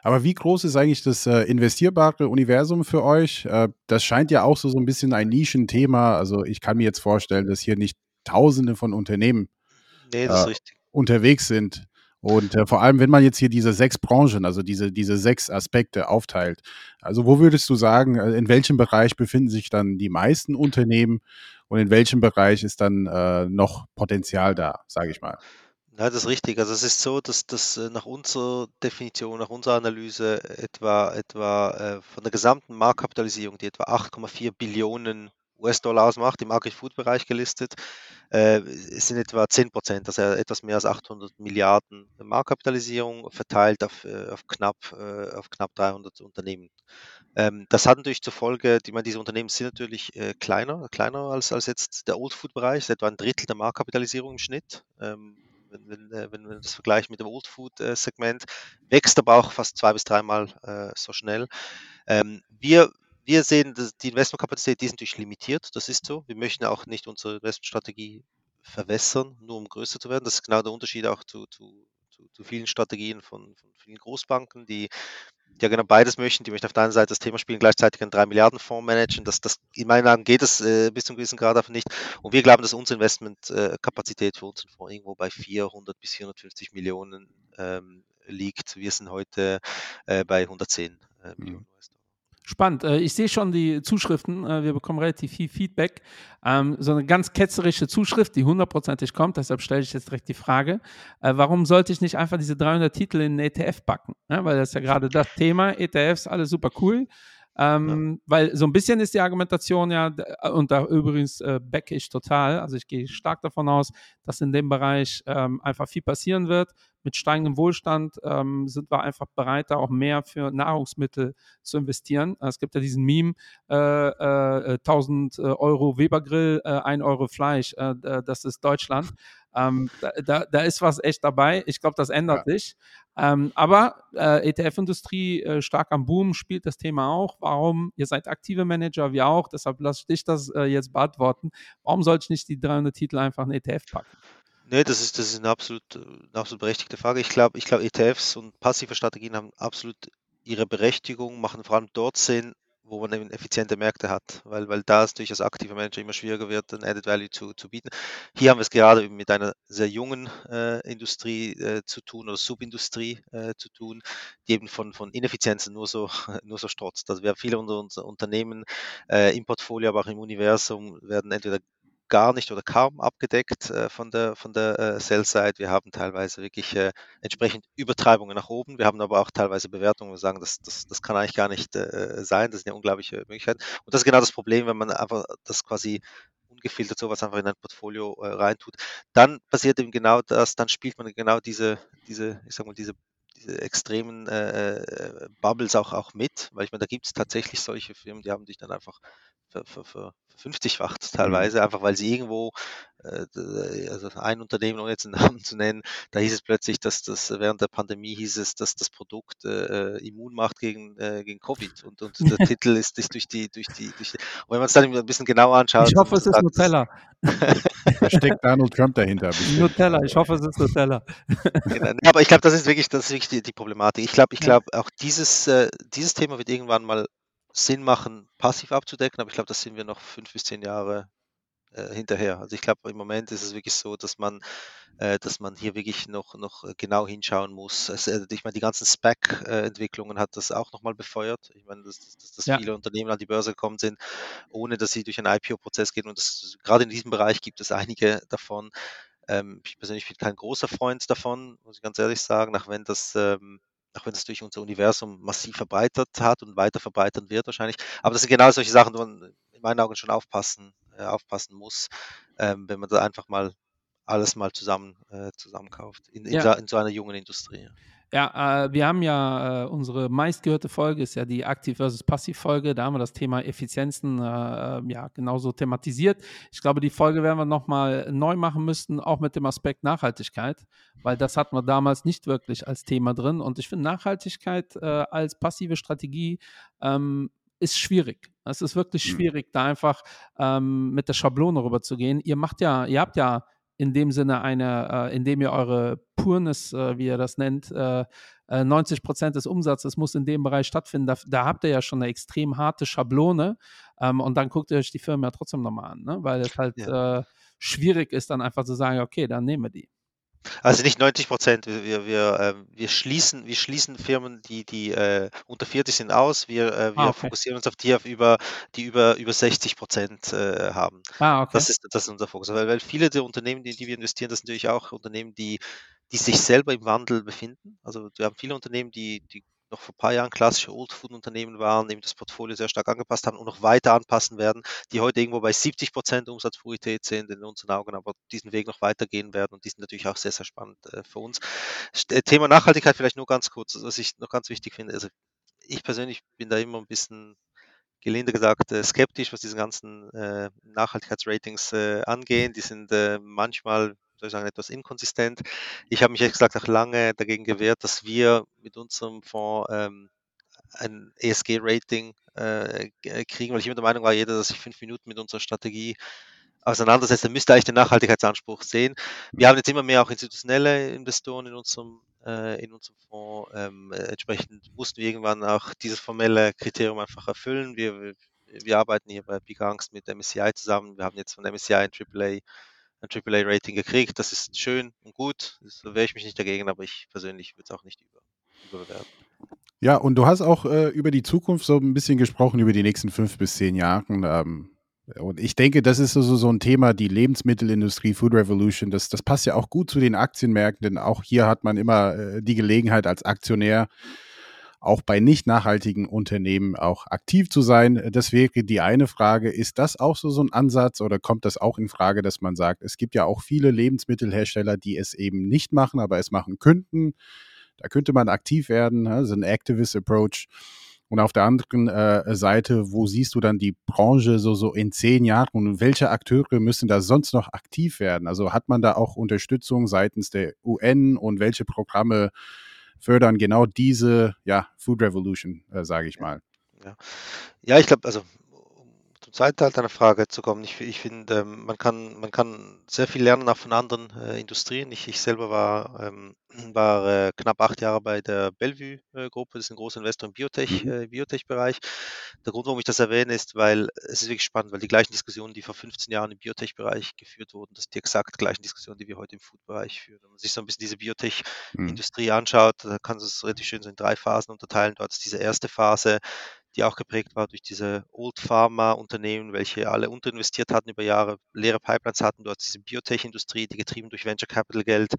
Aber wie groß ist eigentlich das äh, investierbare Universum für euch? Äh, das scheint ja auch so, so ein bisschen ein Nischenthema. Also ich kann mir jetzt vorstellen, dass hier nicht Tausende von Unternehmen nee, äh, unterwegs sind. Und äh, vor allem, wenn man jetzt hier diese sechs Branchen, also diese, diese sechs Aspekte aufteilt, also wo würdest du sagen, äh, in welchem Bereich befinden sich dann die meisten Unternehmen und in welchem Bereich ist dann äh, noch Potenzial da, sage ich mal? Ja, das ist richtig. Also es ist so, dass das äh, nach unserer Definition, nach unserer Analyse etwa, etwa äh, von der gesamten Marktkapitalisierung, die etwa 8,4 Billionen US-Dollar ausmacht, im Agri-Food-Bereich gelistet, äh, sind etwa 10 Prozent, also etwas mehr als 800 Milliarden Marktkapitalisierung verteilt auf, äh, auf, knapp, auf knapp 300 Unternehmen. Ähm, das hat natürlich zur Folge, die, meine, diese Unternehmen sind natürlich äh, kleiner, kleiner als, als jetzt der Old-Food-Bereich, etwa ein Drittel der Marktkapitalisierung im Schnitt. Ähm, wenn, wenn, äh, wenn man das vergleicht mit dem Old Food Segment, wächst aber auch fast zwei bis dreimal äh, so schnell. Ähm, wir wir sehen, dass die Investmentkapazität, die ist natürlich limitiert, das ist so. Wir möchten auch nicht unsere Investmentstrategie verwässern, nur um größer zu werden. Das ist genau der Unterschied auch zu, zu, zu, vielen Strategien von, von vielen Großbanken, die ja genau beides möchten. Die möchten auf der einen Seite das Thema spielen, gleichzeitig einen 3 Milliarden Fonds managen. Das, das, in meinen Augen geht das äh, bis zu einem gewissen Grad einfach nicht. Und wir glauben, dass unsere Investmentkapazität äh, für unseren Fonds irgendwo bei 400 bis 450 Millionen ähm, liegt. Wir sind heute äh, bei 110 äh, Millionen mhm. Spannend. Äh, ich sehe schon die Zuschriften. Äh, wir bekommen relativ viel Feedback. Ähm, so eine ganz ketzerische Zuschrift, die hundertprozentig kommt. Deshalb stelle ich jetzt direkt die Frage: äh, Warum sollte ich nicht einfach diese 300 Titel in einen ETF packen? Weil das ist ja gerade das Thema. ETFs, alles super cool. Ähm, ja. Weil so ein bisschen ist die Argumentation ja, und da übrigens äh, backe ich total, also ich gehe stark davon aus, dass in dem Bereich ähm, einfach viel passieren wird. Mit steigendem Wohlstand ähm, sind wir einfach bereit, da auch mehr für Nahrungsmittel zu investieren. Es gibt ja diesen Meme, äh, äh, 1000 äh, Euro Webergrill, äh, 1 Euro Fleisch, äh, das ist Deutschland. Ähm, da, da, ist was echt dabei. Ich glaube, das ändert ja. sich. Ähm, aber äh, ETF-Industrie äh, stark am Boom, spielt das Thema auch. Warum? Ihr seid aktive Manager, wir auch. Deshalb lasse ich dich das äh, jetzt beantworten. Warum sollte ich nicht die 300 Titel einfach in ETF packen? Nee, das ist, das ist eine absolut, eine absolut berechtigte Frage. Ich glaube, ich glaube, ETFs und passive Strategien haben absolut ihre Berechtigung, machen vor allem dort Sinn, wo man eben effiziente Märkte hat, weil, weil da es durch als aktiver Manager immer schwieriger wird, ein Added Value zu, zu bieten. Hier haben wir es gerade mit einer sehr jungen äh, Industrie äh, zu tun oder Subindustrie äh, zu tun, die eben von, von Ineffizienzen nur so, nur so strotzt. Also wir haben viele unserer Unternehmen äh, im Portfolio, aber auch im Universum werden entweder gar nicht oder kaum abgedeckt äh, von der, von der äh, Sell-Side. Wir haben teilweise wirklich äh, entsprechend Übertreibungen nach oben. Wir haben aber auch teilweise Bewertungen, wo wir sagen, das, das, das kann eigentlich gar nicht äh, sein. Das sind ja unglaubliche Möglichkeiten. Und das ist genau das Problem, wenn man einfach das quasi ungefiltert sowas einfach in ein Portfolio äh, reintut. Dann passiert eben genau das, dann spielt man genau diese, diese, ich sag mal, diese diese extremen äh, äh Bubbles auch, auch mit, weil ich meine, da gibt es tatsächlich solche Firmen, die haben dich dann einfach ver, ver, ver, 50-facht mhm. teilweise, einfach weil sie irgendwo, äh, also ein Unternehmen, ohne jetzt einen Namen zu nennen, da hieß es plötzlich, dass das während der Pandemie hieß es, dass das Produkt äh, immun macht gegen, äh, gegen Covid und, und der Titel ist, ist durch die, durch die, durch die, und wenn man es dann ein bisschen genauer anschaut. Ich hoffe, es ist Nutella. da steckt Donald Trump dahinter. Nutella, ich hoffe, es ist Nutella. genau. Aber ich glaube, das ist wirklich, das ist wirklich die, die Problematik. Ich glaube, ich glaube, auch dieses, äh, dieses Thema wird irgendwann mal Sinn machen, passiv abzudecken, aber ich glaube, das sind wir noch fünf bis zehn Jahre äh, hinterher. Also ich glaube, im Moment ist es wirklich so, dass man, äh, dass man hier wirklich noch, noch genau hinschauen muss. Also, ich meine, die ganzen Spec-Entwicklungen hat das auch nochmal befeuert. Ich meine, dass, dass, dass ja. viele Unternehmen an die Börse gekommen sind, ohne dass sie durch einen IPO-Prozess gehen. Und das, gerade in diesem Bereich gibt es einige davon. Ähm, ich persönlich bin kein großer Freund davon, muss ich ganz ehrlich sagen, auch wenn das ähm, auch wenn es durch unser Universum massiv verbreitert hat und weiter verbreitern wird wahrscheinlich. Aber das sind genau solche Sachen, wo man in meinen Augen schon aufpassen, äh, aufpassen muss, ähm, wenn man da einfach mal alles mal zusammen äh, zusammenkauft in, in, Ja. so, in so einer jungen Industrie. Ja, äh, wir haben ja äh, unsere meistgehörte Folge, ist ja die Aktiv versus Passiv-Folge. Da haben wir das Thema Effizienzen äh, äh, ja genauso thematisiert. Ich glaube, die Folge werden wir nochmal neu machen müssen, auch mit dem Aspekt Nachhaltigkeit, weil das hatten wir damals nicht wirklich als Thema drin. Und ich finde, Nachhaltigkeit äh, als passive Strategie ähm, ist schwierig. Es ist wirklich Hm. schwierig, da einfach ähm, mit der Schablone rüber zu gehen. Ihr macht ja, ihr habt ja in dem Sinne eine, äh, indem ihr eure Pureness, äh, wie ihr das nennt, äh, äh, 90 Prozent des Umsatzes muss in dem Bereich stattfinden. Da, da habt ihr ja schon eine extrem harte Schablone ähm, und dann guckt ihr euch die Firmen ja trotzdem nochmal an, ne? weil es halt äh, schwierig ist, dann einfach zu sagen, okay, dann nehmen wir die. Also nicht 90 Prozent. Wir, wir, ähm, wir, schließen, wir schließen Firmen, die, die äh, unter 40 sind, aus. Wir, äh, wir Ah, okay. fokussieren uns auf die, auf über, die über, über 60 Prozent äh, haben. Ah, okay. Das ist, das ist unser Fokus. Weil, weil viele der Unternehmen, die, die wir investieren, das sind natürlich auch Unternehmen, die, die sich selber im Wandel befinden. Also wir haben viele Unternehmen, die, die noch vor ein paar Jahren klassische Old-Food-Unternehmen waren, eben das Portfolio sehr stark angepasst haben und noch weiter anpassen werden, die heute irgendwo bei 70 Prozent Umsatzfurität sind in unseren Augen, aber diesen Weg noch weitergehen werden und die sind natürlich auch sehr, sehr spannend äh, für uns. Äh, Thema Nachhaltigkeit vielleicht nur ganz kurz, was ich noch ganz wichtig finde. Also ich persönlich bin da immer ein bisschen gelinde gesagt äh, skeptisch, was diese ganzen äh, Nachhaltigkeitsratings äh, angehen. Die sind äh, manchmal, soll ich sagen, etwas inkonsistent. Ich habe mich ehrlich gesagt auch lange dagegen gewehrt, dass wir mit unserem Fonds ähm, ein ESG-Rating äh, g- kriegen, weil ich immer der Meinung war, jeder, der sich fünf Minuten mit unserer Strategie auseinandersetzt, der müsste eigentlich den Nachhaltigkeitsanspruch sehen. Wir haben jetzt immer mehr auch institutionelle Investoren in unserem, äh, in unserem Fonds. Ähm, äh, entsprechend mussten wir irgendwann auch dieses formelle Kriterium einfach erfüllen. Wir, wir, wir arbeiten hier bei Big Angst mit MSCI zusammen. Wir haben jetzt von MSCI ein AAA, ein AAA-Rating gekriegt. Das ist schön und gut. Da wehre ich mich nicht dagegen, aber ich persönlich würde es auch nicht über, überbewerten. Ja, und du hast auch äh, über die Zukunft so ein bisschen gesprochen, über die nächsten fünf bis zehn Jahre. Ähm, und ich denke, das ist so, so ein Thema, die Lebensmittelindustrie, Food Revolution, das, das passt ja auch gut zu den Aktienmärkten, denn auch hier hat man immer äh, die Gelegenheit als Aktionär, auch bei nicht nachhaltigen Unternehmen auch aktiv zu sein. Das wäre die eine Frage. Ist das auch so, so ein Ansatz oder kommt das auch in Frage, dass man sagt, es gibt ja auch viele Lebensmittelhersteller, die es eben nicht machen, aber es machen könnten? Da könnte man aktiv werden, also ein Activist Approach. Und auf der anderen äh, Seite, wo siehst du dann die Branche so, so in zehn Jahren und welche Akteure müssen da sonst noch aktiv werden? Also hat man da auch Unterstützung seitens der UN und welche Programme fördern genau diese ja, Food Revolution, äh, sage ich mal? Ja, ja ich glaube, also Teil deiner Frage zu kommen, ich, ich finde, ähm, man, kann, man kann sehr viel lernen auch von anderen äh, Industrien. Ich, ich selber war, ähm, war äh, knapp acht Jahre bei der Bellevue-Gruppe, das ist ein großer Investor im Biotech, Mhm. äh, Biotech-Bereich. Der Grund, warum ich das erwähne, ist, weil es ist wirklich spannend, weil die gleichen Diskussionen, die vor 15 Jahren im Biotech-Bereich geführt wurden, das sind die exakt gleichen Diskussionen, die wir heute im Food-Bereich führen. Wenn man sich so ein bisschen diese Biotech Hm. Industrie anschaut, da kann es relativ schön so in drei Phasen unterteilen. Dort ist diese erste Phase, die auch geprägt war durch diese Old Pharma Unternehmen, welche alle unterinvestiert hatten über Jahre, leere Pipelines hatten. Dort diese Biotech-Industrie, die getrieben durch Venture Capital Geld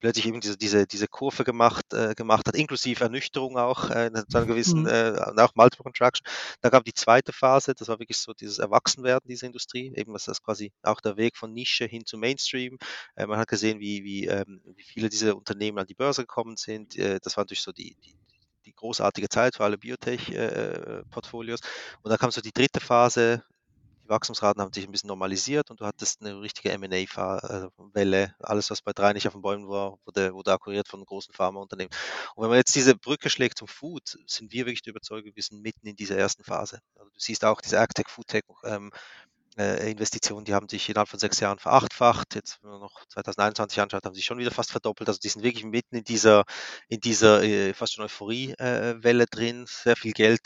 plötzlich eben diese, diese, diese Kurve gemacht, äh, gemacht hat, inklusive Ernüchterung auch, äh, zu einer gewissen, Mhm. äh, auch Multiple Contraction. Da gab die zweite Phase, das war wirklich so dieses Erwachsenwerden dieser Industrie, eben was das quasi auch der Weg von Nische hin zu Mainstream. Äh, man hat gesehen, wie, wie, ähm, wie viele dieser Unternehmen an die Börse gekommen sind. Äh, das war natürlich so die, die großartige Zeit für alle Biotech-Portfolios. und da kam so die dritte Phase, die Wachstumsraten haben sich ein bisschen normalisiert und du hattest eine richtige M&A-Welle. Alles, was bei drei nicht auf den Bäumen war, wurde, wurde akkuriert von großen Pharmaunternehmen. Und wenn man jetzt diese Brücke schlägt zum Food, sind wir wirklich der Überzeugung, wir sind mitten in dieser ersten Phase. Also du siehst auch diese AgTech, FoodTech ähm, äh, Investitionen, die haben sich innerhalb von sechs Jahren verachtfacht. Jetzt, wenn man noch 2021 anschaut, haben sich schon wieder fast verdoppelt. Also die sind wirklich mitten in dieser, in dieser äh, fast schon Euphorie-Welle drin. Sehr viel Geld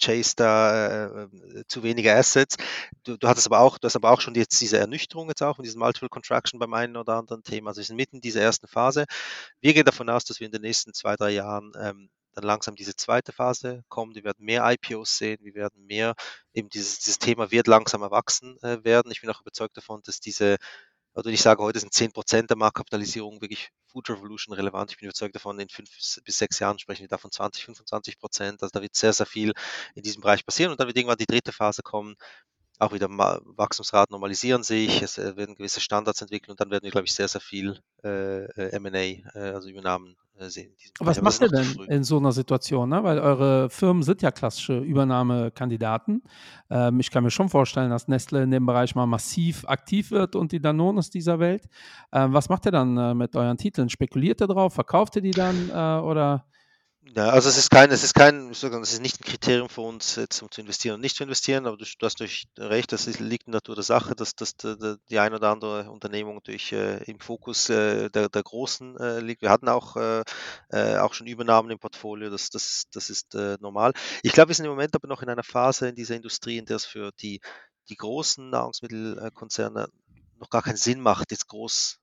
chase da äh, zu wenige Assets. Du, du hattest aber auch, du hast aber auch schon jetzt diese Ernüchterung jetzt auch mit diesem Multiple Contraction beim einen oder anderen Thema. Also wir sind mitten in dieser ersten Phase. Wir gehen davon aus, dass wir in den nächsten zwei, drei Jahren ähm, dann langsam diese zweite Phase kommen. Wir werden mehr IPOs sehen, wir werden mehr, eben dieses, dieses Thema wird langsam erwachsen äh, werden. Ich bin auch überzeugt davon, dass diese Also ich sage, heute sind 10% der Marktkapitalisierung wirklich Food Revolution relevant. Ich bin überzeugt davon, in fünf bis sechs Jahren sprechen wir davon 20, 25 Prozent. Also da wird sehr, sehr viel in diesem Bereich passieren und dann wird irgendwann die dritte Phase kommen, auch wieder Wachstumsraten normalisieren sich, es äh, werden gewisse Standards entwickeln und dann werden wir, glaube ich, sehr, sehr viel äh, äh M&A, äh, also Übernahmen äh, sehen. Was macht ihr denn in so einer Situation? Ne? Weil eure Firmen sind ja klassische Übernahmekandidaten. Ähm, ich kann mir schon vorstellen, dass Nestle in dem Bereich mal massiv aktiv wird und die Danones dieser Welt. Ähm, was macht ihr dann äh, mit euren Titeln? Spekuliert ihr drauf? Verkauft ihr die dann oder ja, also es ist kein, es ist kein, es ist nicht ein Kriterium für uns, jetzt um zu investieren und nicht zu investieren, aber du, du hast natürlich recht, das ist, liegt in der Natur der Sache, dass, dass die, die ein oder andere Unternehmung durch äh, im Fokus äh, der, der Großen äh, liegt. Wir hatten auch, äh, äh, auch schon Übernahmen im Portfolio, das, das, das ist äh, normal. Ich glaube, wir sind im Moment aber noch in einer Phase in dieser Industrie, in der es für die, die großen Nahrungsmittelkonzerne noch gar keinen Sinn macht, jetzt groß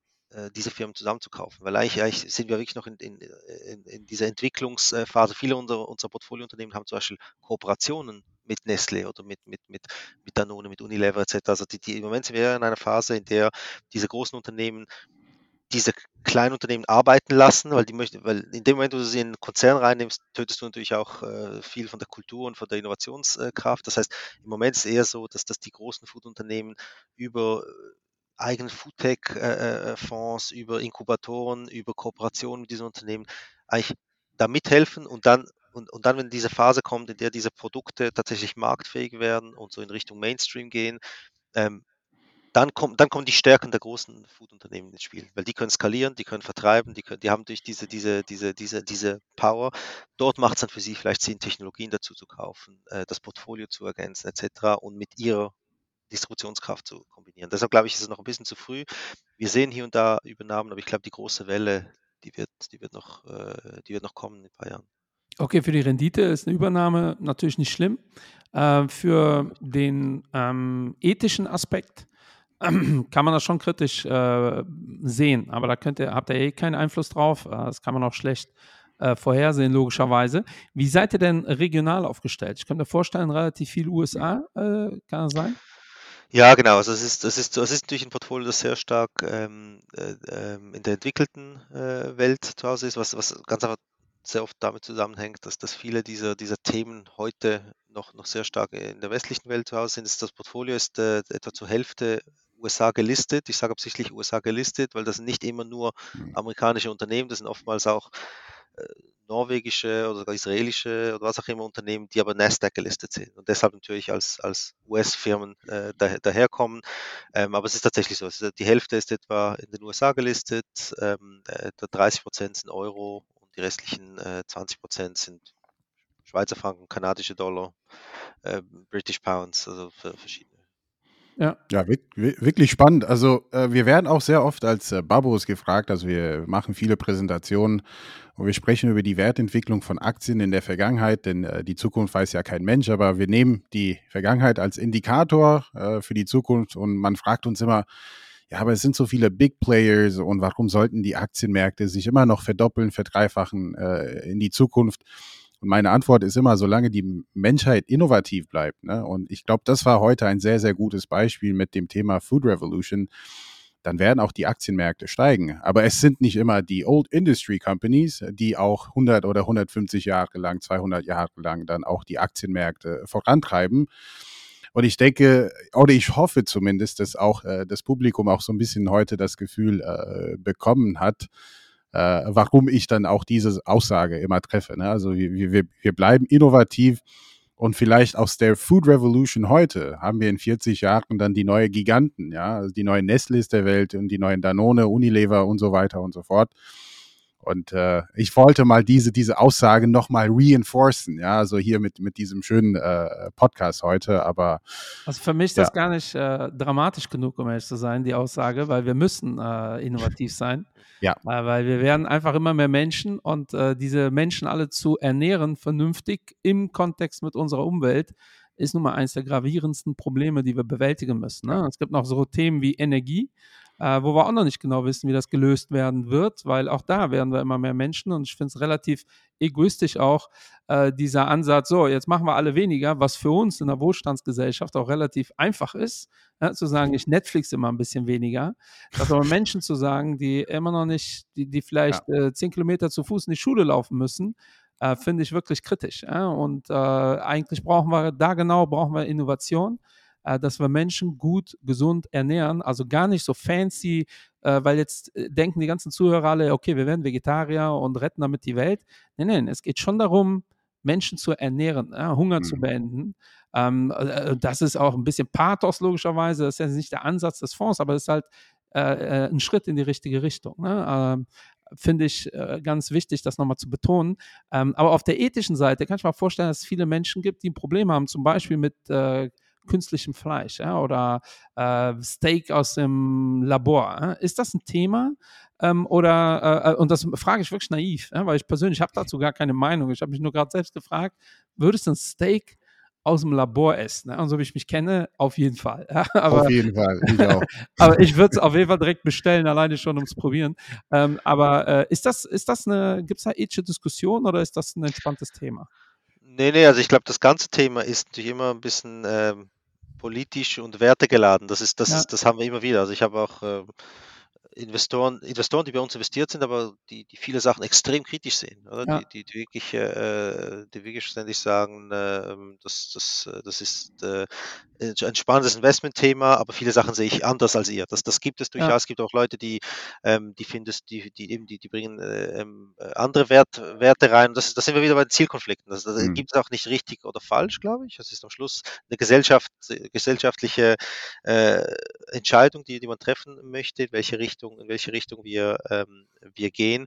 diese Firmen zusammenzukaufen. Weil eigentlich, eigentlich sind wir wirklich noch in, in, in, in dieser Entwicklungsphase. Viele unserer, unserer Portfoliounternehmen haben zum Beispiel Kooperationen mit Nestle oder mit, mit, mit, mit Danone, mit Unilever etc. Also die, die, im Moment sind wir in einer Phase, in der diese großen Unternehmen diese kleinen Unternehmen arbeiten lassen, weil die möchten, weil in dem Moment, wo du sie in einen Konzern reinnimmst, tötest du natürlich auch äh, viel von der Kultur und von der Innovationskraft. Das heißt, im Moment ist es eher so, dass, dass die großen Foodunternehmen über eigenen Foodtech-Fonds, äh, äh, über Inkubatoren, über Kooperationen mit diesen Unternehmen eigentlich da mithelfen und dann und, und dann, wenn diese Phase kommt, in der diese Produkte tatsächlich marktfähig werden und so in Richtung Mainstream gehen, ähm, dann, kommt, dann kommen die Stärken der großen Foodunternehmen ins Spiel, weil die können skalieren, die können vertreiben, die, können, die haben durch diese, diese, diese, diese, diese Power. Dort macht es dann für sie vielleicht Sinn, Technologien dazu zu kaufen, äh, das Portfolio zu ergänzen etc. und mit ihrer Distributionskraft zu kombinieren. Deshalb glaube ich, ist es noch ein bisschen zu früh. Wir sehen hier und da Übernahmen, aber ich glaube, die große Welle, die wird, die wird noch, äh, die wird noch kommen in ein paar Jahren. Okay, für die Rendite ist eine Übernahme natürlich nicht schlimm. Äh, für den ähm, ethischen Aspekt kann man das schon kritisch äh, sehen, aber da könnt ihr, habt ihr eh keinen Einfluss drauf. Äh, das kann man auch schlecht äh, vorhersehen, logischerweise. Wie seid ihr denn regional aufgestellt? Ich kann mir vorstellen, relativ viel USA, äh, kann das sein? Ja, genau. Also es ist, es ist, es ist natürlich ein Portfolio, das sehr stark ähm, äh, ähm, in der entwickelten äh, Welt zu Hause ist, was, was ganz einfach sehr oft damit zusammenhängt, dass, dass viele dieser, dieser Themen heute noch, noch sehr stark in der westlichen Welt zu Hause sind. Das Portfolio ist äh, etwa zur Hälfte USA gelistet. Ich sage absichtlich USA gelistet, weil das sind nicht immer nur mhm. amerikanische Unternehmen, das sind oftmals auch äh, norwegische oder sogar israelische oder was auch immer Unternehmen, die aber Nasdaq gelistet sind und deshalb natürlich als, als US-Firmen äh, da, daherkommen. Ähm, aber es ist tatsächlich so, also die Hälfte ist etwa in den USA gelistet, ähm, etwa 30 Prozent sind Euro und die restlichen äh, 20 Prozent sind Schweizer Franken, kanadische Dollar, äh, British Pounds, also für verschiedene ja, ja wirklich spannend. Also äh, wir werden auch sehr oft als äh, Babos gefragt, also wir machen viele Präsentationen und wir sprechen über die Wertentwicklung von Aktien in der Vergangenheit, denn äh, die Zukunft weiß ja kein Mensch, aber wir nehmen die Vergangenheit als Indikator äh, für die Zukunft und man fragt uns immer, ja, aber es sind so viele Big Players und warum sollten die Aktienmärkte sich immer noch verdoppeln, verdreifachen äh, in die Zukunft? Und meine Antwort ist immer, solange die Menschheit innovativ bleibt. Ne? Und ich glaube, das war heute ein sehr, sehr gutes Beispiel mit dem Thema Food Revolution. Dann werden auch die Aktienmärkte steigen. Aber es sind nicht immer die Old Industry Companies, die auch 100 oder 150 Jahre lang, 200 Jahre lang dann auch die Aktienmärkte vorantreiben. Und ich denke, oder ich hoffe zumindest, dass auch äh, das Publikum auch so ein bisschen heute das Gefühl äh, bekommen hat, warum ich dann auch diese Aussage immer treffe. Ne? Also wir, wir, wir bleiben innovativ und vielleicht aus der Food Revolution heute haben wir in 40 Jahren dann die neue Giganten, ja, also die neuen Nestles der Welt und die neuen Danone, Unilever und so weiter und so fort. Und äh, ich wollte mal diese, diese Aussage nochmal reinforcen, ja, also hier mit, mit diesem schönen äh, Podcast heute, aber. Also für mich ist ja. das gar nicht äh, dramatisch genug, um ehrlich zu sein, die Aussage, weil wir müssen äh, innovativ sein. Ja. Äh, weil wir werden einfach immer mehr Menschen und äh, diese Menschen alle zu ernähren, vernünftig im Kontext mit unserer Umwelt, ist nun mal eines der gravierendsten Probleme, die wir bewältigen müssen. Ne? Es gibt noch so Themen wie Energie. Äh, wo wir auch noch nicht genau wissen, wie das gelöst werden wird, weil auch da werden wir immer mehr Menschen und ich finde es relativ egoistisch auch äh, dieser Ansatz, so, jetzt machen wir alle weniger, was für uns in der Wohlstandsgesellschaft auch relativ einfach ist, ja, zu sagen, ich Netflix immer ein bisschen weniger, das aber Menschen zu sagen, die immer noch nicht, die, die vielleicht ja. äh, zehn Kilometer zu Fuß in die Schule laufen müssen, äh, finde ich wirklich kritisch. Ja? Und äh, eigentlich brauchen wir da genau brauchen wir Innovation, dass wir Menschen gut, gesund ernähren, also gar nicht so fancy, äh, weil jetzt äh, denken die ganzen Zuhörer alle, okay, wir werden Vegetarier und retten damit die Welt. Nein, nein, es geht schon darum, Menschen zu ernähren, ja, Hunger mhm. zu beenden. Ähm, äh, das ist auch ein bisschen Pathos logischerweise, das ist ja nicht der Ansatz des Fonds, aber es ist halt äh, ein Schritt in die richtige Richtung. Ne? Ähm, finde ich äh, ganz wichtig, das nochmal zu betonen. Ähm, aber auf der ethischen Seite kann ich mir vorstellen, dass es viele Menschen gibt, die ein Problem haben, zum Beispiel mit äh, künstlichem Fleisch ja, oder äh, Steak aus dem Labor. Ja? Ist das ein Thema? Ähm, oder, äh, äh, und das frage ich wirklich naiv, ja, weil ich persönlich habe dazu gar keine Meinung. Ich habe mich nur gerade selbst gefragt, würdest du ein Steak aus dem Labor essen. Ne? Und so wie ich mich kenne, auf jeden Fall. Ja? Aber, auf jeden Fall, ich auch. aber ich würde es auf jeden Fall direkt bestellen, alleine schon ums Probieren. Ähm, aber äh, ist das, ist das eine, gibt es da ethische Diskussion oder ist das ein entspanntes Thema? Nee, nee, also ich glaube, das ganze Thema ist natürlich immer ein bisschen ähm, politisch und wertegeladen. Das ist, das ja. ist, das haben wir immer wieder. Also ich habe auch ähm, Investoren, Investoren, die bei uns investiert sind, aber die, die viele Sachen extrem kritisch sehen, oder? Ja. Die, die, die, wirklich, äh, die wirklich ständig sagen, äh, das, das, das ist äh, ein spannendes Investmentthema, aber viele Sachen sehe ich anders als ihr. Das, das gibt es durchaus. Ja. Es gibt auch Leute, die, ähm, die finden, die, die eben, die, die bringen äh, ähm, andere Wert, Werte rein. Das, das sind wir wieder bei den Zielkonflikten. Das, das mhm. gibt es auch nicht richtig oder falsch, glaube ich. Das ist am Schluss eine Gesellschaft, gesellschaftliche äh, Entscheidung, die, die man treffen möchte, in welche Richtung Richtung, in welche Richtung wir, ähm, wir gehen.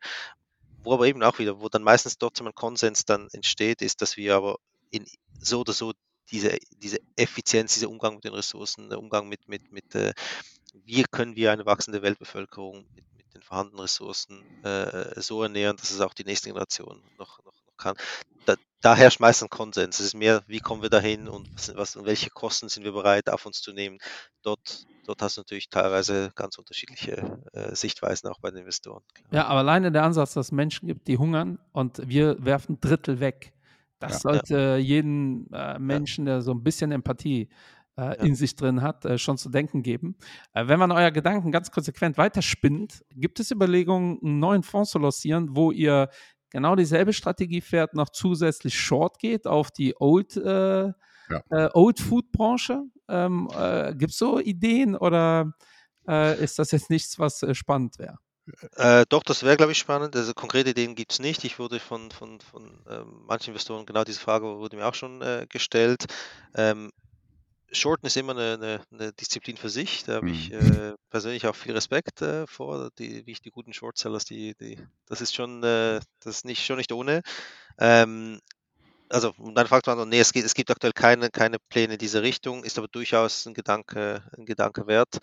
Wo aber eben auch wieder, wo dann meistens trotzdem ein Konsens dann entsteht, ist, dass wir aber in so oder so diese, diese Effizienz, dieser Umgang mit den Ressourcen, der Umgang mit, mit, mit äh, wie können wir eine wachsende Weltbevölkerung mit, mit den vorhandenen Ressourcen äh, so ernähren, dass es auch die nächste Generation noch, noch, noch kann. Da, da herrscht meistens Konsens. Es ist mehr, wie kommen wir dahin und was, was, und welche Kosten sind wir bereit auf uns zu nehmen. Dort dort hast du natürlich teilweise ganz unterschiedliche äh, Sichtweisen auch bei den Investoren. Ja, aber alleine der Ansatz, dass es Menschen gibt, die hungern und wir werfen Drittel weg, das ja, sollte ja. jeden äh, Menschen, der so ein bisschen Empathie äh, in sich drin hat, äh, schon zu denken geben. Äh, wenn man euer Gedanken ganz konsequent weiterspinnt, gibt es Überlegungen, einen neuen Fonds zu lancieren, wo ihr genau dieselbe Strategie fährt, noch zusätzlich Short geht auf die Old äh, ja. äh, Old Food Branche. Ähm, äh, Gibt es so Ideen oder äh, ist das jetzt nichts, was äh, spannend wäre? Äh, doch, das wäre, glaube ich, spannend. Also konkrete Ideen gibt es nicht. Ich wurde von, von, von ähm, manchen Investoren, genau diese Frage wurde mir auch schon äh, gestellt. Ähm, Shorten ist immer eine, eine, eine, Disziplin für sich. Da habe mhm. ich äh, persönlich auch viel Respekt äh, vor. Die, wie ich die guten Shortsellers, die, die, das ist schon, äh, das ist nicht, schon nicht ohne. Ähm, also dann fragt man, nee, es gibt, es gibt aktuell keine, keine Pläne in diese Richtung, ist aber durchaus ein Gedanke, ein Gedanke wert.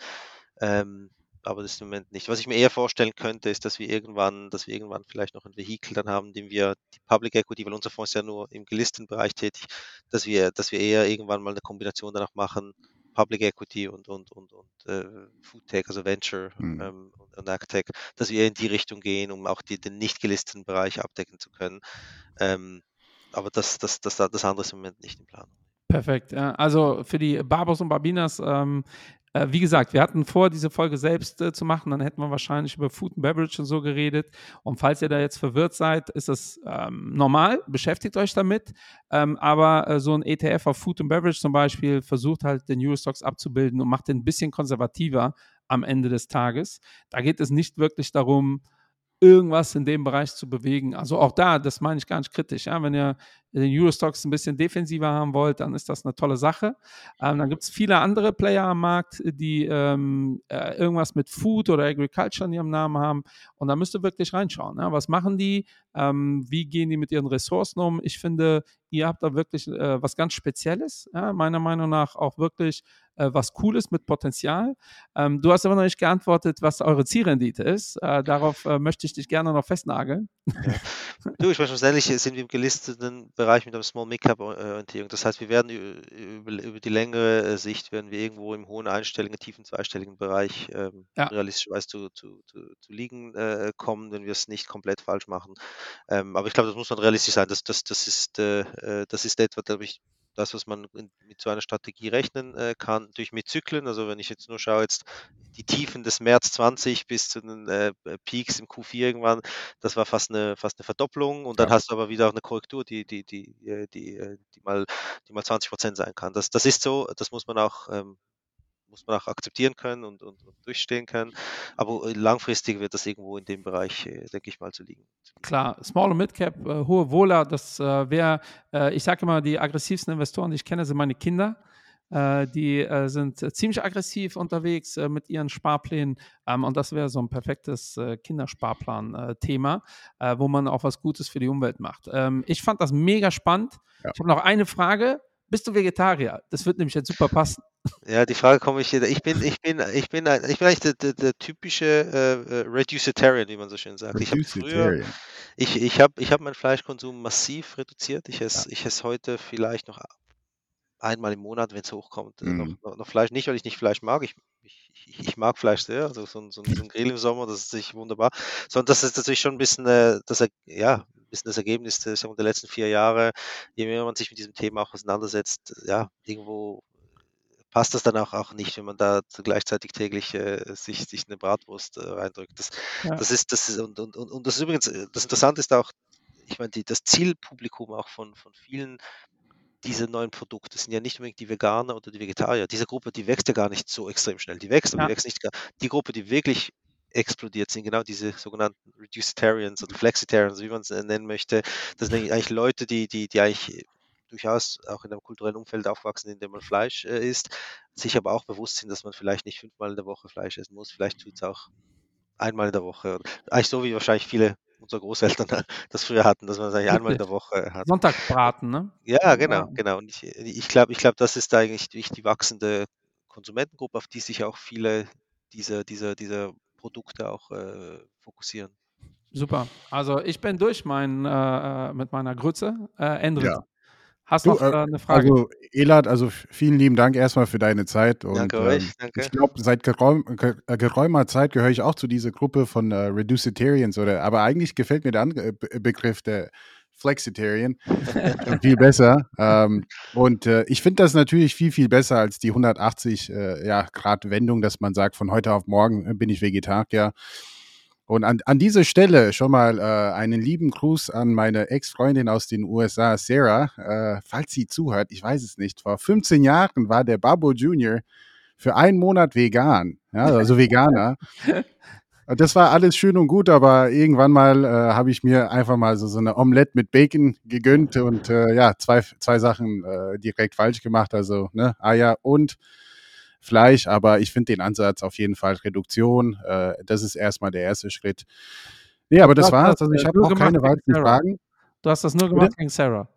Ähm, aber das ist im Moment nicht. Was ich mir eher vorstellen könnte, ist, dass wir irgendwann, dass wir irgendwann vielleicht noch ein Vehikel dann haben, dem wir die Public Equity, weil unser Fonds ist ja nur im gelisteten Bereich tätig, dass wir, dass wir eher irgendwann mal eine Kombination danach machen, Public Equity und, und, und, und äh, Food Tech, also Venture mhm. ähm, und, und Agtech, dass wir in die Richtung gehen, um auch die, den nicht gelisteten Bereich abdecken zu können. Ähm, aber das, das, das, das andere ist im Moment nicht im Plan. Perfekt. Also für die Barbos und Barbinas, ähm, äh, wie gesagt, wir hatten vor, diese Folge selbst äh, zu machen, dann hätten wir wahrscheinlich über Food and Beverage und so geredet. Und falls ihr da jetzt verwirrt seid, ist das ähm, normal, beschäftigt euch damit. Ähm, aber äh, so ein ETF auf Food and Beverage zum Beispiel versucht halt den Eurostocks abzubilden und macht den ein bisschen konservativer am Ende des Tages. Da geht es nicht wirklich darum, irgendwas in dem Bereich zu bewegen. Also auch da, das meine ich gar nicht kritisch. Ja? Wenn ihr den Eurostocks ein bisschen defensiver haben wollt, dann ist das eine tolle Sache. Ähm, dann gibt es viele andere Player am Markt, die ähm, äh, irgendwas mit Food oder Agriculture in ihrem Namen haben. Und da müsst ihr wirklich reinschauen. Ja? Was machen die? Ähm, wie gehen die mit ihren Ressourcen um? Ich finde, ihr habt da wirklich äh, was ganz Spezielles. Ja? Meiner Meinung nach auch wirklich äh, was Cooles mit Potenzial. Ähm, du hast aber noch nicht geantwortet, was eure Zielrendite ist. Äh, darauf äh, möchte ich dich gerne noch festnageln. Ja. Du, ich meine, schlussendlich sind wir im gelisteten Bereich Bereich mit einer Small Mid-Cap Orientierung. Das heißt, wir werden über, über die längere Sicht werden wir irgendwo im hohen einstelligen, tiefen zweistelligen Bereich ähm, ja. realistischerweise zu, zu, zu, zu liegen äh, kommen, wenn wir es nicht komplett falsch machen. Ähm, aber ich glaube, das muss man realistisch sein. Das, das, das ist, äh, äh das ist etwa, glaube ich, das, was man mit so einer Strategie rechnen äh, kann, natürlich mit Zyklen. Also wenn ich jetzt nur schaue, jetzt die Tiefen des März 20 bis zu den äh, Peaks im Q4 irgendwann, das war fast eine, fast eine Verdopplung und dann ja. hast du aber wieder auch eine Korrektur, die, die, die, äh, die, äh, die, mal, die mal 20 Prozent sein kann. Das, das ist so, das muss man auch ähm, muss man auch akzeptieren können und, und, und, durchstehen können. Aber langfristig wird das irgendwo in dem Bereich, äh, denke ich mal, zu liegen. Klar, Small und Midcap, äh, hohe Wohler, das äh, wäre, äh, ich sage immer, die aggressivsten Investoren, die ich kenne, sind meine Kinder. Äh, die äh, sind ziemlich aggressiv unterwegs mit ihren Sparplänen. Ähm, und das wäre so ein perfektes Kindersparplan-Thema, wo man auch was Gutes für die Umwelt macht. Ähm, ich fand das mega spannend. Ja. Ich habe noch eine Frage. Bist du Vegetarier? Das wird nämlich jetzt super passen. Ja, die Frage komme ich hier. Ich bin, ich bin, ich bin, ein, ich bin eigentlich der, der, der typische äh, äh Reducitarian, wie man so schön sagt. Ich habe früher, ich, ich habe, ich habe meinen Fleischkonsum massiv reduziert. Ich esse, ja. ich esse heute vielleicht noch einmal im Monat, wenn es hochkommt, äh, mhm. noch, noch, Fleisch. Nicht, weil ich nicht Fleisch mag. Ich, ich, ich mag Fleisch sehr. Also so ein, so, ein, so ein Grill im Sommer, das ist sich wunderbar. Sondern das ist natürlich schon ein bisschen, äh, das, ja, ein bisschen das Ergebnis der, der letzten vier Jahre. Je mehr man sich mit diesem Thema auch auseinandersetzt, ja, irgendwo passt das dann auch, auch nicht, wenn man da gleichzeitig täglich äh, sich, sich eine Bratwurst äh, reindrückt. Das, ja. das ist, das ist, und, und, und, und das ist übrigens, äh, das Interessante ist auch, ich meine, die, das Zielpublikum auch von, von vielen dieser neuen Produkte sind ja nicht unbedingt die Veganer oder die Vegetarier. Diese Gruppe, die wächst ja gar nicht so extrem schnell. Die wächst, aber ja. die wächst nicht gar. Die Gruppe, die wirklich explodiert sind, genau diese sogenannten Reducitarians oder Flexitarians, wie man es nennen möchte. Das sind eigentlich Leute, die, die, die eigentlich durchaus auch in einem kulturellen Umfeld aufwachsen, in dem man Fleisch äh, isst, sich aber auch bewusst sind, dass man vielleicht nicht fünfmal in der Woche Fleisch essen muss. Vielleicht tut es auch einmal in der Woche. Eigentlich so wie wahrscheinlich viele unserer Großeltern das früher hatten, dass man es eigentlich einmal in der Woche hat. Sonntagbraten, ne? Ja, genau, genau. Und ich, ich glaube, ich glaub, das ist eigentlich die, die wachsende Konsumentengruppe, auf die sich auch viele dieser, dieser, dieser Produkte auch äh, fokussieren. Super. Also ich bin durch mein, äh, äh mit meiner Grütze. Äh, Endrit, ja. Hast du noch äh, eine Frage? Also, Elad, also vielen lieben Dank erstmal für deine Zeit. Und, danke euch, ähm, danke. Ich glaube, seit geräum, geräumer Zeit gehöre ich auch zu dieser Gruppe von äh, Reducitarians, oder, aber eigentlich gefällt mir der andere Begriff, der Flexitarian, viel besser. Ähm, und äh, ich finde das natürlich viel, viel besser als die 180 äh, ja, Grad Wendung, dass man sagt, von heute auf morgen bin ich Vegetarier. Und an, an dieser Stelle schon mal äh, einen lieben Gruß an meine Ex-Freundin aus den USA, Sarah. Äh, falls sie zuhört, ich weiß es nicht. Vor 15 Jahren war der Babo Junior für einen Monat vegan, ja, also Veganer. Das war alles schön und gut, aber irgendwann mal äh, habe ich mir einfach mal so, so eine Omelette mit Bacon gegönnt und äh, ja, zwei, zwei Sachen äh, direkt falsch gemacht. Also ne, Eier und Fleisch, aber ich finde den Ansatz auf jeden Fall Reduktion. Äh, das ist erstmal der erste Schritt. Nee, aber das war's. Also ich habe auch keine weiteren Fragen. Du hast das nur gemacht gegen Sarah.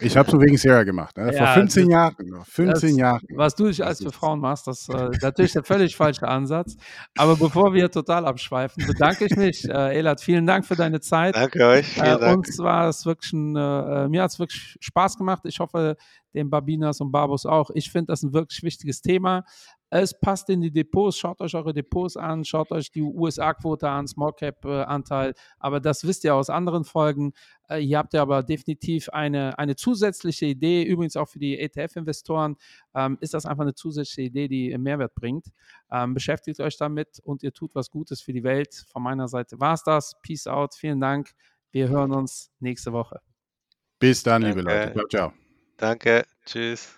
Ich habe es nur wegen Sarah gemacht. Ne? Ja, Vor 15 Jahren. 15 das, Jahren. Was du dich als für Frauen machst, das äh, natürlich der völlig falsche Ansatz. Aber bevor wir total abschweifen, bedanke ich mich. Äh, Elat, vielen Dank für deine Zeit. Danke euch. Vielen äh, Dank. Uns war es wirklich ein, äh, mir hat es wirklich Spaß gemacht. Ich hoffe, den Babinas und Babos auch. Ich finde das ein wirklich wichtiges Thema. Es passt in die Depots. Schaut euch eure Depots an, schaut euch die USA-Quote an, Small Cap-Anteil. Aber das wisst ihr aus anderen Folgen. Äh, hier habt ihr aber definitiv eine, eine zusätzliche Idee. Übrigens auch für die ETF-Investoren ähm, ist das einfach eine zusätzliche Idee, die Mehrwert bringt. Ähm, beschäftigt euch damit und ihr tut was Gutes für die Welt. Von meiner Seite war es das. Peace out. Vielen Dank. Wir hören uns nächste Woche. Bis dann, liebe Leute. Ciao, ciao. Danke. Tschüss.